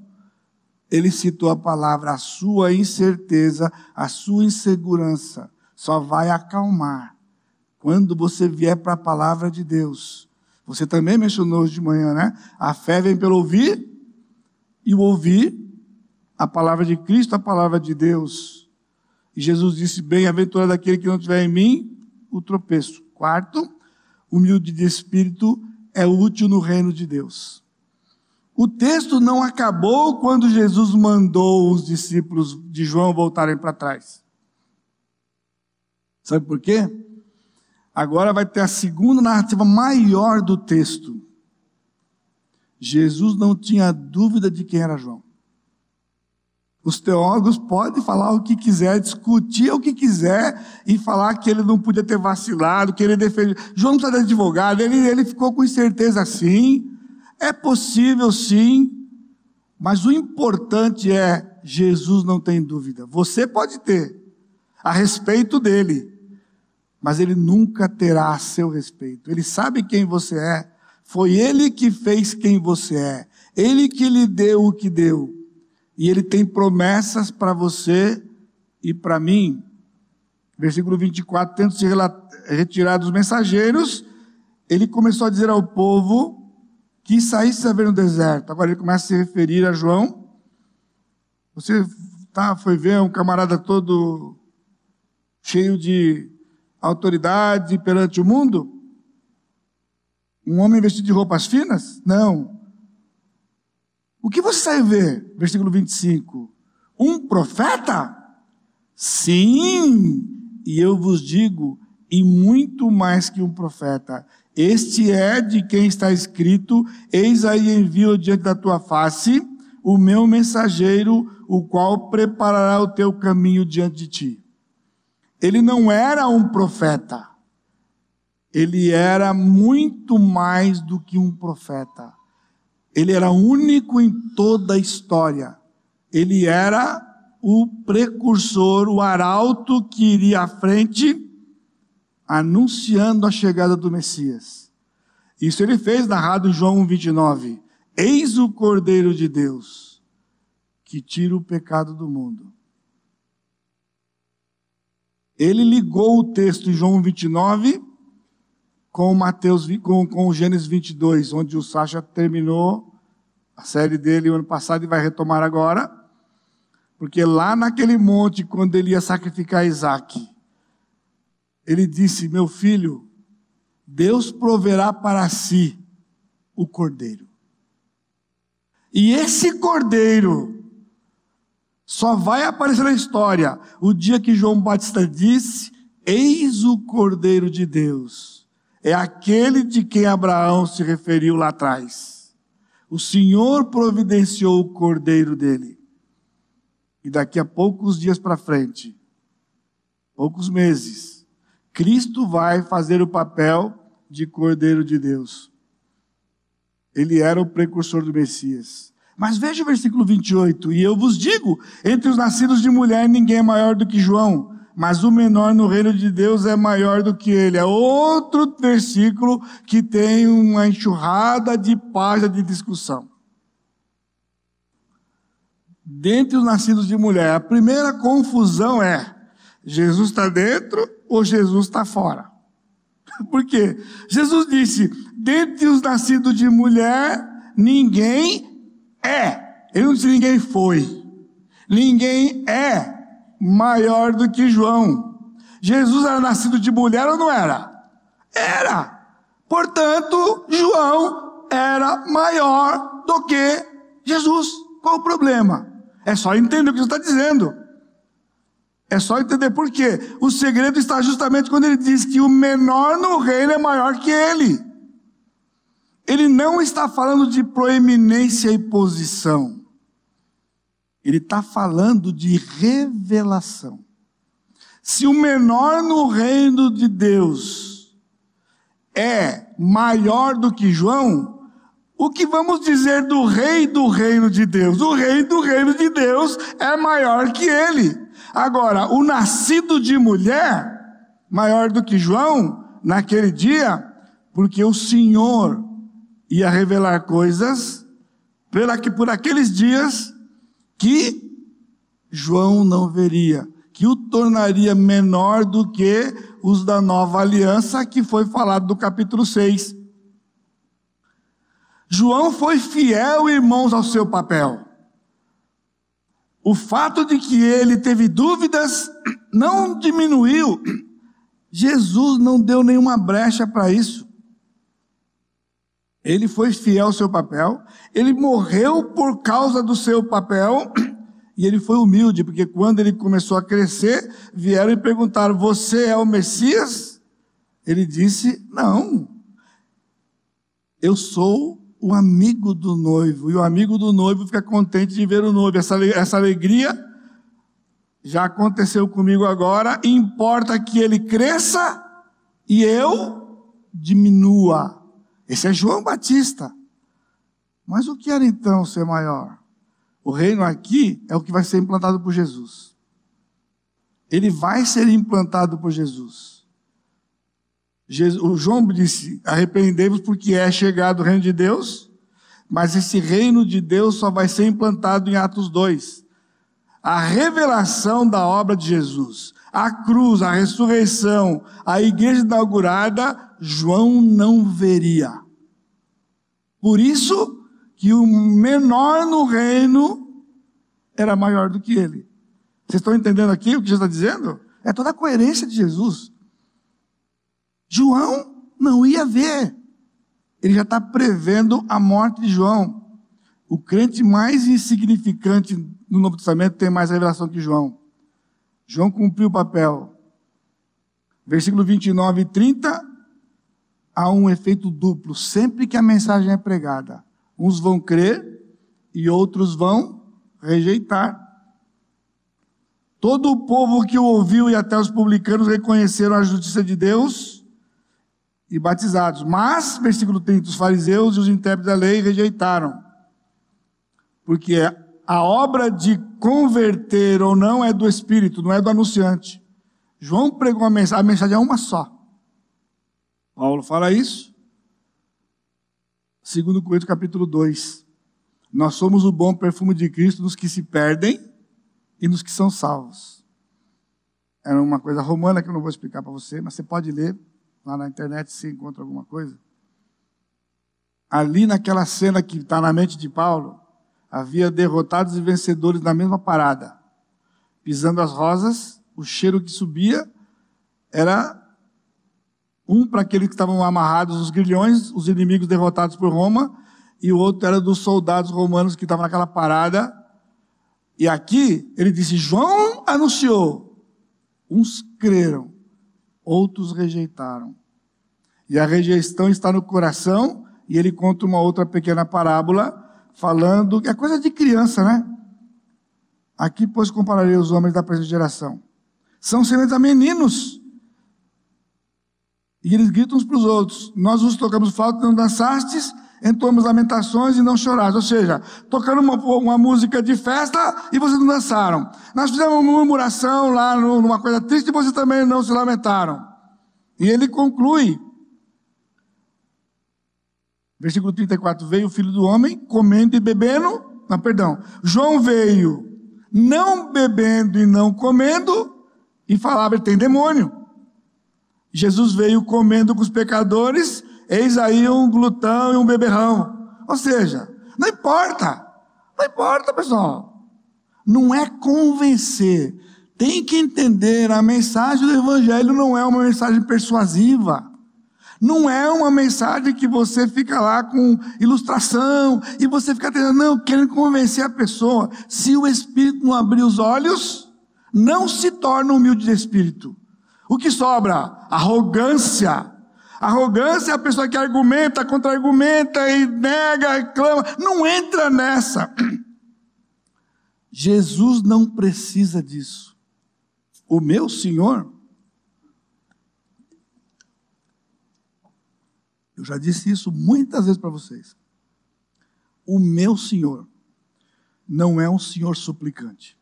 Ele citou a palavra, a sua incerteza, a sua insegurança só vai acalmar quando você vier para a palavra de Deus. Você também mencionou hoje de manhã, né? A fé vem pelo ouvir e o ouvir a palavra de Cristo, a palavra de Deus. E Jesus disse: Bem-aventurado aquele que não tiver em mim o tropeço. Quarto, humilde de espírito é útil no reino de Deus. O texto não acabou quando Jesus mandou os discípulos de João voltarem para trás. Sabe por quê? Agora vai ter a segunda narrativa maior do texto. Jesus não tinha dúvida de quem era João. Os teólogos podem falar o que quiser, discutir o que quiser e falar que ele não podia ter vacilado, que ele defendeu. João não precisa de advogado, ele, ele ficou com certeza sim. É possível sim, mas o importante é Jesus não tem dúvida. Você pode ter a respeito dele, mas ele nunca terá a seu respeito. Ele sabe quem você é. Foi ele que fez quem você é. Ele que lhe deu o que deu e Ele tem promessas para você e para mim. Versículo 24: tendo se retirado os mensageiros, ele começou a dizer ao povo que saísse a ver no deserto. Agora ele começa a se referir a João. Você tá, foi ver um camarada todo cheio de autoridade perante o mundo? Um homem vestido de roupas finas? Não. O que você sai ver? Versículo 25. Um profeta? Sim, e eu vos digo, e muito mais que um profeta. Este é de quem está escrito: Eis aí envio diante da tua face o meu mensageiro, o qual preparará o teu caminho diante de ti. Ele não era um profeta, ele era muito mais do que um profeta. Ele era único em toda a história. Ele era o precursor, o arauto que iria à frente, anunciando a chegada do Messias. Isso ele fez narrado em João 29. Eis o Cordeiro de Deus, que tira o pecado do mundo. Ele ligou o texto em João 29 com Mateus, com, com Gênesis 22, onde o Sacha terminou a série dele o ano passado e vai retomar agora, porque lá naquele monte, quando ele ia sacrificar Isaac, ele disse: Meu filho, Deus proverá para si o cordeiro. E esse cordeiro só vai aparecer na história o dia que João Batista disse: Eis o cordeiro de Deus é aquele de quem Abraão se referiu lá atrás. O Senhor providenciou o cordeiro dele. E daqui a poucos dias para frente, poucos meses, Cristo vai fazer o papel de cordeiro de Deus. Ele era o precursor do Messias. Mas veja o versículo 28. E eu vos digo: entre os nascidos de mulher, ninguém é maior do que João mas o menor no reino de Deus é maior do que ele. É outro versículo que tem uma enxurrada de páginas de discussão. Dentre os nascidos de mulher, a primeira confusão é: Jesus está dentro ou Jesus está fora? (laughs) Por quê? Jesus disse: dentre os nascidos de mulher, ninguém é. Ele não disse ninguém foi. Ninguém é maior do que João. Jesus era nascido de mulher ou não era? Era. Portanto, João era maior do que Jesus. Qual o problema? É só entender o que Jesus está dizendo. É só entender por quê. O segredo está justamente quando ele diz que o menor no reino é maior que ele. Ele não está falando de proeminência e posição. Ele está falando de revelação. Se o menor no reino de Deus é maior do que João, o que vamos dizer do rei do reino de Deus? O rei do reino de Deus é maior que ele. Agora, o nascido de mulher, maior do que João, naquele dia, porque o Senhor ia revelar coisas pela que por aqueles dias que João não veria, que o tornaria menor do que os da nova aliança, que foi falado do capítulo 6. João foi fiel, irmãos, ao seu papel. O fato de que ele teve dúvidas não diminuiu. Jesus não deu nenhuma brecha para isso. Ele foi fiel ao seu papel, ele morreu por causa do seu papel, e ele foi humilde, porque quando ele começou a crescer, vieram e perguntaram: Você é o Messias? Ele disse: Não, eu sou o amigo do noivo, e o amigo do noivo fica contente de ver o noivo. Essa, essa alegria já aconteceu comigo agora, importa que ele cresça e eu diminua. Esse é João Batista. Mas o que era então ser maior? O reino aqui é o que vai ser implantado por Jesus. Ele vai ser implantado por Jesus. Jesus o João disse: arrependei-vos porque é chegado o reino de Deus, mas esse reino de Deus só vai ser implantado em Atos 2. A revelação da obra de Jesus, a cruz, a ressurreição, a igreja inaugurada, João não veria. Por isso que o menor no reino era maior do que ele. Vocês estão entendendo aqui o que Jesus está dizendo? É toda a coerência de Jesus. João não ia ver. Ele já está prevendo a morte de João. O crente mais insignificante no Novo Testamento tem mais revelação que João. João cumpriu o papel. Versículo 29 e 30 há um efeito duplo sempre que a mensagem é pregada. Uns vão crer e outros vão rejeitar. Todo o povo que o ouviu e até os publicanos reconheceram a justiça de Deus e batizados. Mas, versículo 30, os fariseus e os intérpretes da lei rejeitaram. Porque a obra de converter ou não é do Espírito, não é do anunciante. João pregou a mensagem, a mensagem é uma só. Paulo fala isso. Segundo Coríntios capítulo 2. Nós somos o bom perfume de Cristo nos que se perdem e nos que são salvos. Era uma coisa romana que eu não vou explicar para você, mas você pode ler lá na internet se encontra alguma coisa. Ali naquela cena que está na mente de Paulo, havia derrotados e vencedores na mesma parada. Pisando as rosas, o cheiro que subia era um para aqueles que estavam amarrados os grilhões, os inimigos derrotados por Roma, e o outro era dos soldados romanos que estavam naquela parada. E aqui ele disse: João anunciou. Uns creram, outros rejeitaram. E a rejeição está no coração, e ele conta uma outra pequena parábola, falando é coisa de criança, né? Aqui, pois, compararei os homens da presente geração. São sementes a meninos e eles gritam uns para os outros: Nós vos tocamos flauta, não dançastes, entoamos lamentações e não chorais. Ou seja, tocando uma, uma, música de festa e vocês não dançaram. Nós fizemos uma murmuração lá numa coisa triste e vocês também não se lamentaram. E ele conclui. Versículo 34. Veio o filho do homem comendo e bebendo. Não, perdão. João veio não bebendo e não comendo e falava, tem demônio. Jesus veio comendo com os pecadores Eis aí um glutão e um beberrão. Ou seja, não importa. Não importa, pessoal. Não é convencer. Tem que entender, a mensagem do Evangelho não é uma mensagem persuasiva. Não é uma mensagem que você fica lá com ilustração e você fica tentando, não, querendo convencer a pessoa. Se o Espírito não abrir os olhos, não se torna humilde de espírito. O que sobra? Arrogância, Arrogância é a pessoa que argumenta, contra-argumenta e nega, reclama. Não entra nessa. (clears throat) Jesus não precisa disso. O meu Senhor, eu já disse isso muitas vezes para vocês. O meu Senhor não é um Senhor suplicante.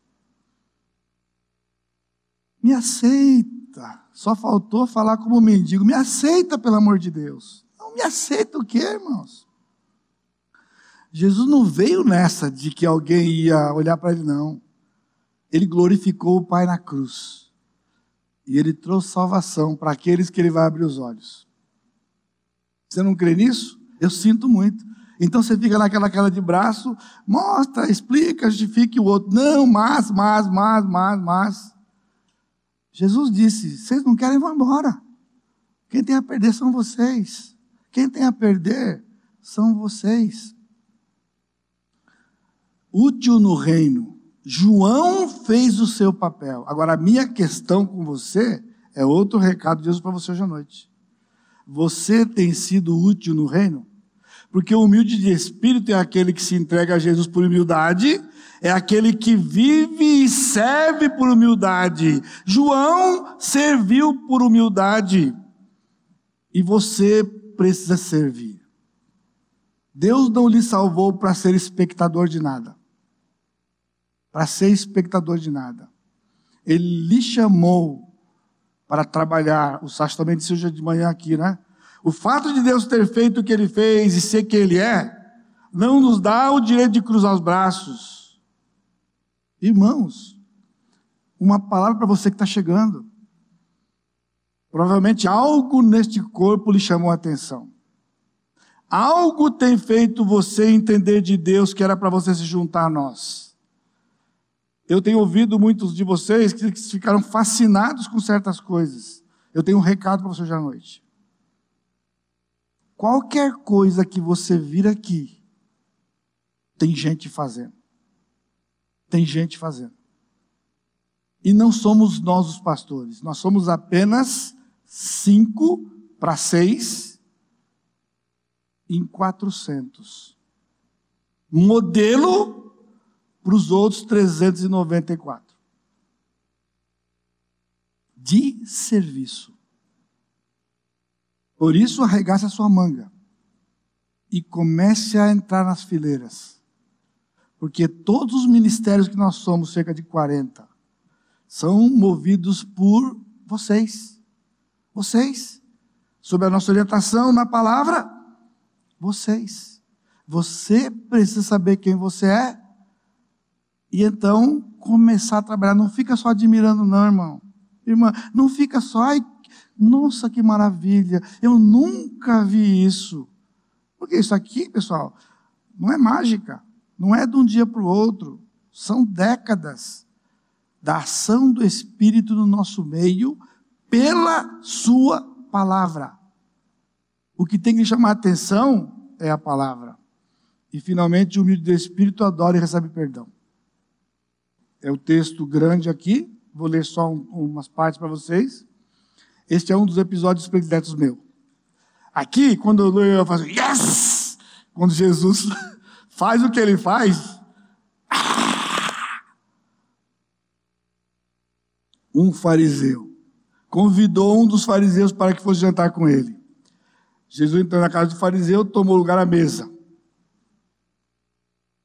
Me aceita. Só faltou falar como mendigo. Me aceita, pelo amor de Deus. Não me aceita o quê, irmãos? Jesus não veio nessa de que alguém ia olhar para ele, não. Ele glorificou o Pai na cruz. E ele trouxe salvação para aqueles que ele vai abrir os olhos. Você não crê nisso? Eu sinto muito. Então você fica naquela cara de braço, mostra, explica, justifique o outro. Não, mas, mas, mas, mas, mas. Jesus disse: Vocês não querem, vão embora. Quem tem a perder são vocês. Quem tem a perder são vocês. Útil no reino. João fez o seu papel. Agora, a minha questão com você é outro recado de Jesus para você hoje à noite. Você tem sido útil no reino? Porque o humilde de espírito é aquele que se entrega a Jesus por humildade é aquele que vive e serve por humildade. João serviu por humildade. E você precisa servir. Deus não lhe salvou para ser espectador de nada. Para ser espectador de nada. Ele lhe chamou para trabalhar. O Sasha também disse hoje de manhã aqui, né? O fato de Deus ter feito o que ele fez e ser quem ele é, não nos dá o direito de cruzar os braços Irmãos, uma palavra para você que está chegando. Provavelmente algo neste corpo lhe chamou a atenção. Algo tem feito você entender de Deus que era para você se juntar a nós. Eu tenho ouvido muitos de vocês que ficaram fascinados com certas coisas. Eu tenho um recado para você hoje à noite. Qualquer coisa que você vir aqui, tem gente fazendo. Tem gente fazendo. E não somos nós os pastores, nós somos apenas cinco para seis em quatrocentos. Modelo para os outros 394. De serviço. Por isso, arregace a sua manga e comece a entrar nas fileiras. Porque todos os ministérios que nós somos, cerca de 40, são movidos por vocês. Vocês. Sob a nossa orientação na palavra, vocês. Você precisa saber quem você é e então começar a trabalhar. Não fica só admirando, não, irmão. Irmã, não fica só, ai, nossa, que maravilha, eu nunca vi isso. Porque isso aqui, pessoal, não é mágica. Não é de um dia para o outro, são décadas da ação do Espírito no nosso meio pela Sua palavra. O que tem que chamar atenção é a palavra. E finalmente, o humilde do Espírito adora e recebe perdão. É o texto grande aqui, vou ler só um, umas partes para vocês. Este é um dos episódios prediletos meu. Aqui, quando eu leio, eu faço yes! Quando Jesus (laughs) faz o que ele faz. Um fariseu convidou um dos fariseus para que fosse jantar com ele. Jesus entrou na casa do fariseu, tomou lugar à mesa.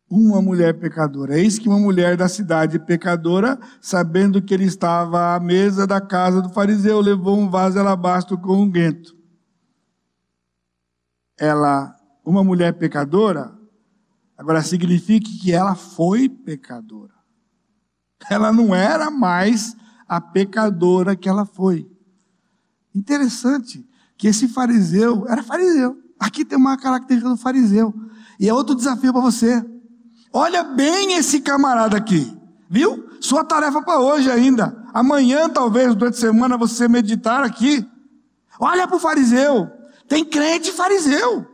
Uma mulher pecadora. Eis que uma mulher da cidade pecadora, sabendo que ele estava à mesa da casa do fariseu, levou um vaso de alabastro com unguento. Ela, uma mulher pecadora, agora significa que ela foi pecadora. Ela não era mais a pecadora que ela foi. Interessante que esse fariseu era fariseu. Aqui tem uma característica do fariseu. E é outro desafio para você. Olha bem esse camarada aqui. Viu? Sua tarefa para hoje ainda. Amanhã, talvez, durante a semana, você meditar aqui. Olha para o fariseu. Tem crente fariseu.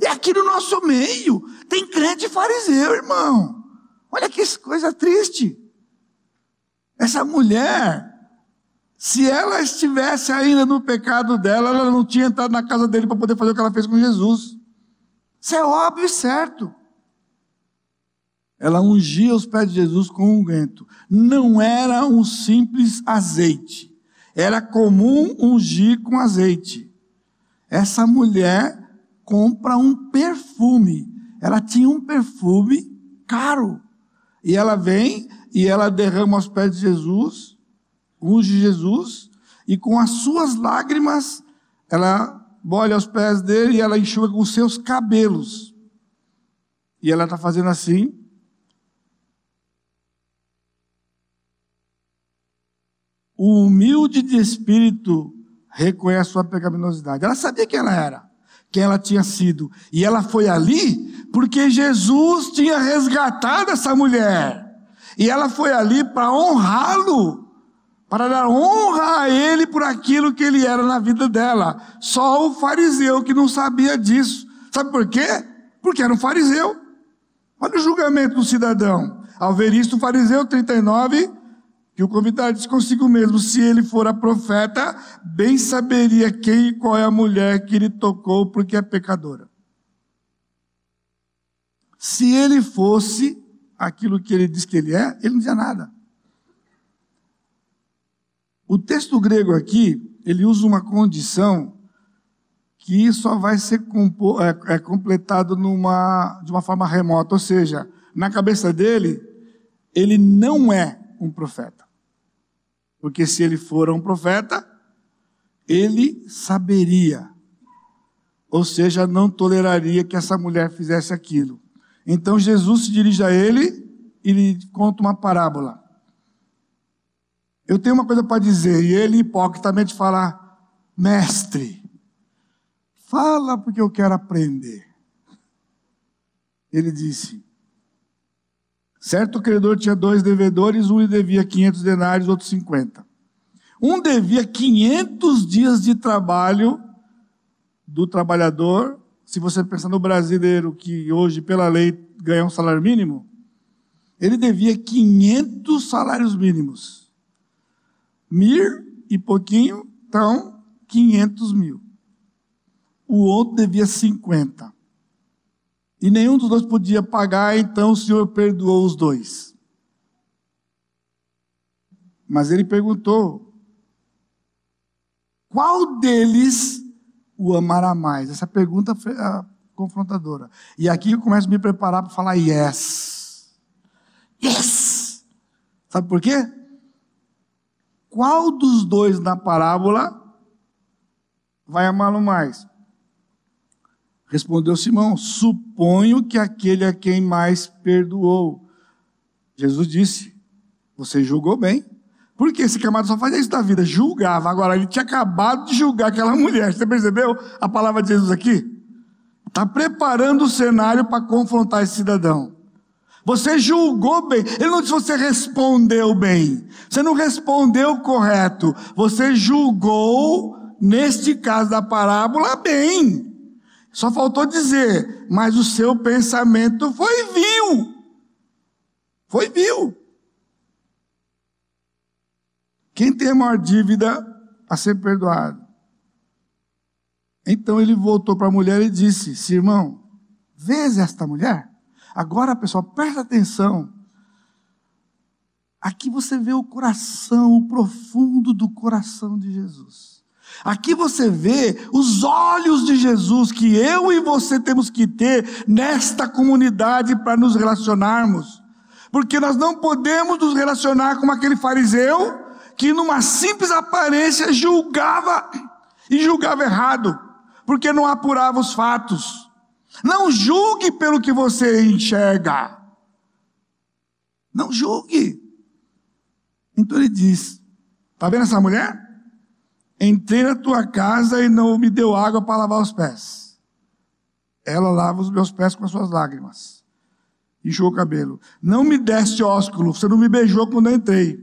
E aqui no nosso meio, tem crente fariseu, irmão. Olha que coisa triste. Essa mulher, se ela estivesse ainda no pecado dela, ela não tinha entrado na casa dele para poder fazer o que ela fez com Jesus. Isso é óbvio e certo. Ela ungia os pés de Jesus com unguento. Não era um simples azeite. Era comum ungir com azeite. Essa mulher compra um perfume. Ela tinha um perfume caro. E ela vem e ela derrama aos pés de Jesus, unge Jesus, e com as suas lágrimas, ela molha os pés dele e ela enxuga com seus cabelos. E ela está fazendo assim. O humilde de espírito reconhece sua pecaminosidade. Ela sabia quem ela era, quem ela tinha sido. E ela foi ali porque Jesus tinha resgatado essa mulher. E ela foi ali para honrá-lo, para dar honra a ele por aquilo que ele era na vida dela. Só o fariseu que não sabia disso. Sabe por quê? Porque era um fariseu. Olha o julgamento do cidadão. Ao ver isto, o fariseu 39, que o convidado disse consigo mesmo: se ele fora profeta, bem saberia quem e qual é a mulher que ele tocou, porque é pecadora. Se ele fosse aquilo que ele diz que ele é, ele não dizia nada. O texto grego aqui, ele usa uma condição que só vai ser é, é, completado numa, de uma forma remota, ou seja, na cabeça dele, ele não é um profeta. Porque se ele for um profeta, ele saberia, ou seja, não toleraria que essa mulher fizesse aquilo. Então Jesus se dirige a ele e lhe conta uma parábola. Eu tenho uma coisa para dizer, e ele hipocritamente fala: Mestre, fala porque eu quero aprender. Ele disse: Certo credor tinha dois devedores, um lhe devia 500 denários, outro 50. Um devia 500 dias de trabalho do trabalhador se você pensar no brasileiro que hoje, pela lei, ganha um salário mínimo, ele devia 500 salários mínimos. Mir e pouquinho, então 500 mil. O outro devia 50. E nenhum dos dois podia pagar, então o Senhor perdoou os dois. Mas ele perguntou: qual deles o amará mais? Essa pergunta foi confrontadora. E aqui eu começo a me preparar para falar yes. Yes! Sabe por quê? Qual dos dois na parábola vai amá-lo mais? Respondeu Simão: Suponho que aquele a quem mais perdoou. Jesus disse: Você julgou bem. Porque esse camarada só fazia isso da vida, julgava. Agora, ele tinha acabado de julgar aquela (laughs) mulher. Você percebeu a palavra de Jesus aqui? Está preparando o cenário para confrontar esse cidadão. Você julgou bem. Ele não disse você respondeu bem. Você não respondeu correto. Você julgou, neste caso da parábola, bem. Só faltou dizer, mas o seu pensamento foi vil. Foi vil. Quem tem a maior dívida a ser perdoado? Então ele voltou para a mulher e disse: Simão, vês esta mulher? Agora, pessoal, presta atenção. Aqui você vê o coração, o profundo do coração de Jesus. Aqui você vê os olhos de Jesus que eu e você temos que ter nesta comunidade para nos relacionarmos. Porque nós não podemos nos relacionar com aquele fariseu que, numa simples aparência, julgava e julgava errado, porque não apurava os fatos. Não julgue pelo que você enxerga. Não julgue. Então ele diz: Está vendo essa mulher? Entrei na tua casa e não me deu água para lavar os pés. Ela lava os meus pés com as suas lágrimas. Enxugou o cabelo. Não me deste ósculo, você não me beijou quando eu entrei.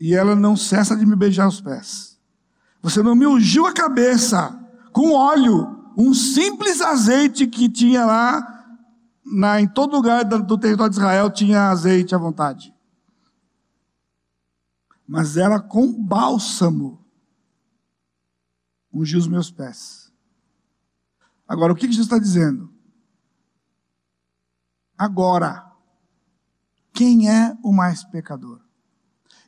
E ela não cessa de me beijar os pés. Você não me ungiu a cabeça com óleo, um simples azeite que tinha lá, na, em todo lugar do território de Israel tinha azeite à vontade mas ela com bálsamo ungiu os meus pés. Agora, o que Jesus está dizendo? Agora, quem é o mais pecador?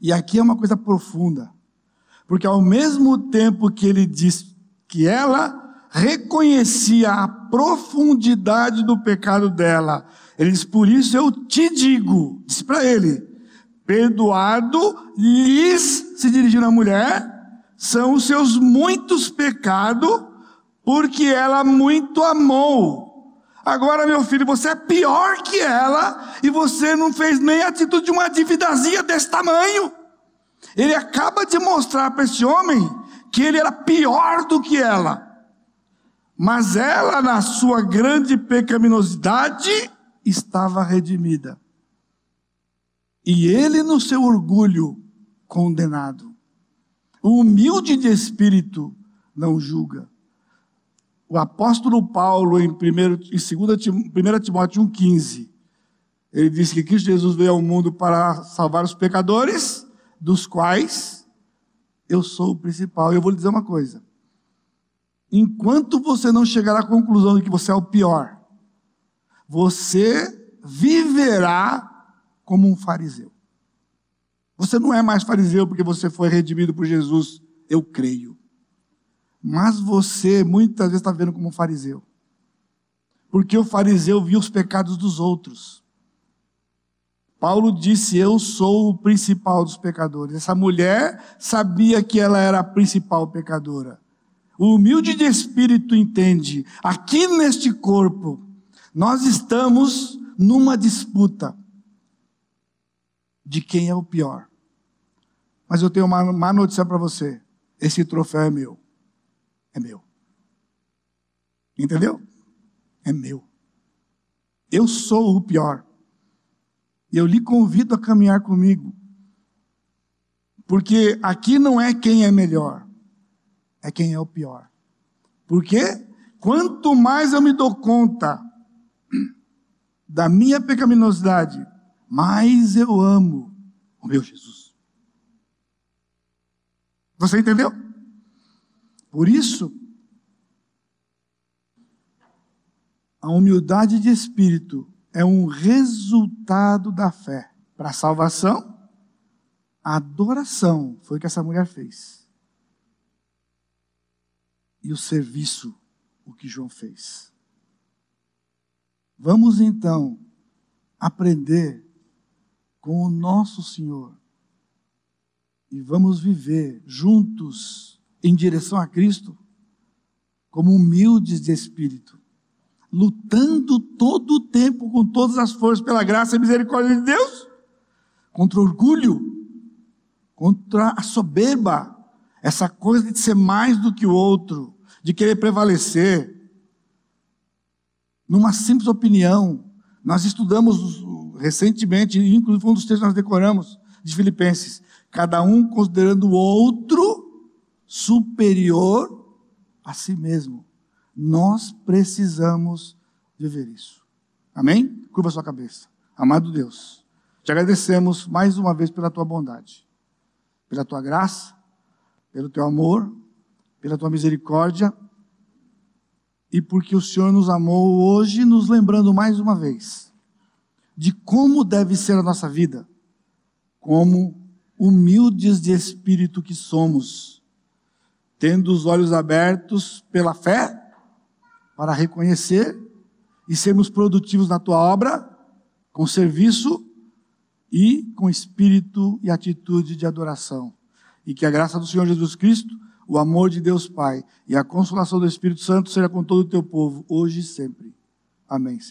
E aqui é uma coisa profunda, porque ao mesmo tempo que ele diz que ela reconhecia a profundidade do pecado dela, ele diz: Por isso eu te digo, disse para ele, Perdoado lhes, se dirigindo à mulher, são os seus muitos pecados, porque ela muito amou. Agora, meu filho, você é pior que ela e você não fez nem a atitude de uma dívidazinha desse tamanho. Ele acaba de mostrar para esse homem que ele era pior do que ela. Mas ela, na sua grande pecaminosidade, estava redimida. E ele, no seu orgulho, condenado. O humilde de espírito não julga. O apóstolo Paulo, em, 1, em 2 Timóteo 1,15, ele disse que Cristo Jesus veio ao mundo para salvar os pecadores, dos quais eu sou o principal. Eu vou lhe dizer uma coisa: enquanto você não chegar à conclusão de que você é o pior, você viverá como um fariseu. Você não é mais fariseu porque você foi redimido por Jesus, eu creio. Mas você muitas vezes está vendo como um fariseu. Porque o fariseu viu os pecados dos outros. Paulo disse: Eu sou o principal dos pecadores. Essa mulher sabia que ela era a principal pecadora. O humilde de espírito entende: aqui neste corpo, nós estamos numa disputa de quem é o pior. Mas eu tenho uma má notícia para você: esse troféu é meu. É meu. Entendeu? É meu. Eu sou o pior. E eu lhe convido a caminhar comigo. Porque aqui não é quem é melhor, é quem é o pior. Porque quanto mais eu me dou conta da minha pecaminosidade, mais eu amo o meu Jesus. Você entendeu? Por isso, a humildade de espírito é um resultado da fé. Para a salvação, a adoração foi o que essa mulher fez. E o serviço, o que João fez. Vamos então aprender com o nosso Senhor. E vamos viver juntos em direção a Cristo, como humildes de espírito, lutando todo o tempo com todas as forças pela graça e misericórdia de Deus, contra o orgulho, contra a soberba, essa coisa de ser mais do que o outro, de querer prevalecer. Numa simples opinião, nós estudamos recentemente, inclusive um dos textos que nós decoramos de Filipenses, cada um considerando o outro superior a si mesmo. Nós precisamos viver isso. Amém? Curva sua cabeça. Amado Deus, te agradecemos mais uma vez pela tua bondade, pela tua graça, pelo teu amor, pela tua misericórdia e porque o Senhor nos amou hoje, nos lembrando mais uma vez de como deve ser a nossa vida, como humildes de espírito que somos, tendo os olhos abertos pela fé, para reconhecer e sermos produtivos na tua obra, com serviço e com espírito e atitude de adoração. E que a graça do Senhor Jesus Cristo, o amor de Deus Pai e a consolação do Espírito Santo seja com todo o teu povo, hoje e sempre. Amém, Senhor.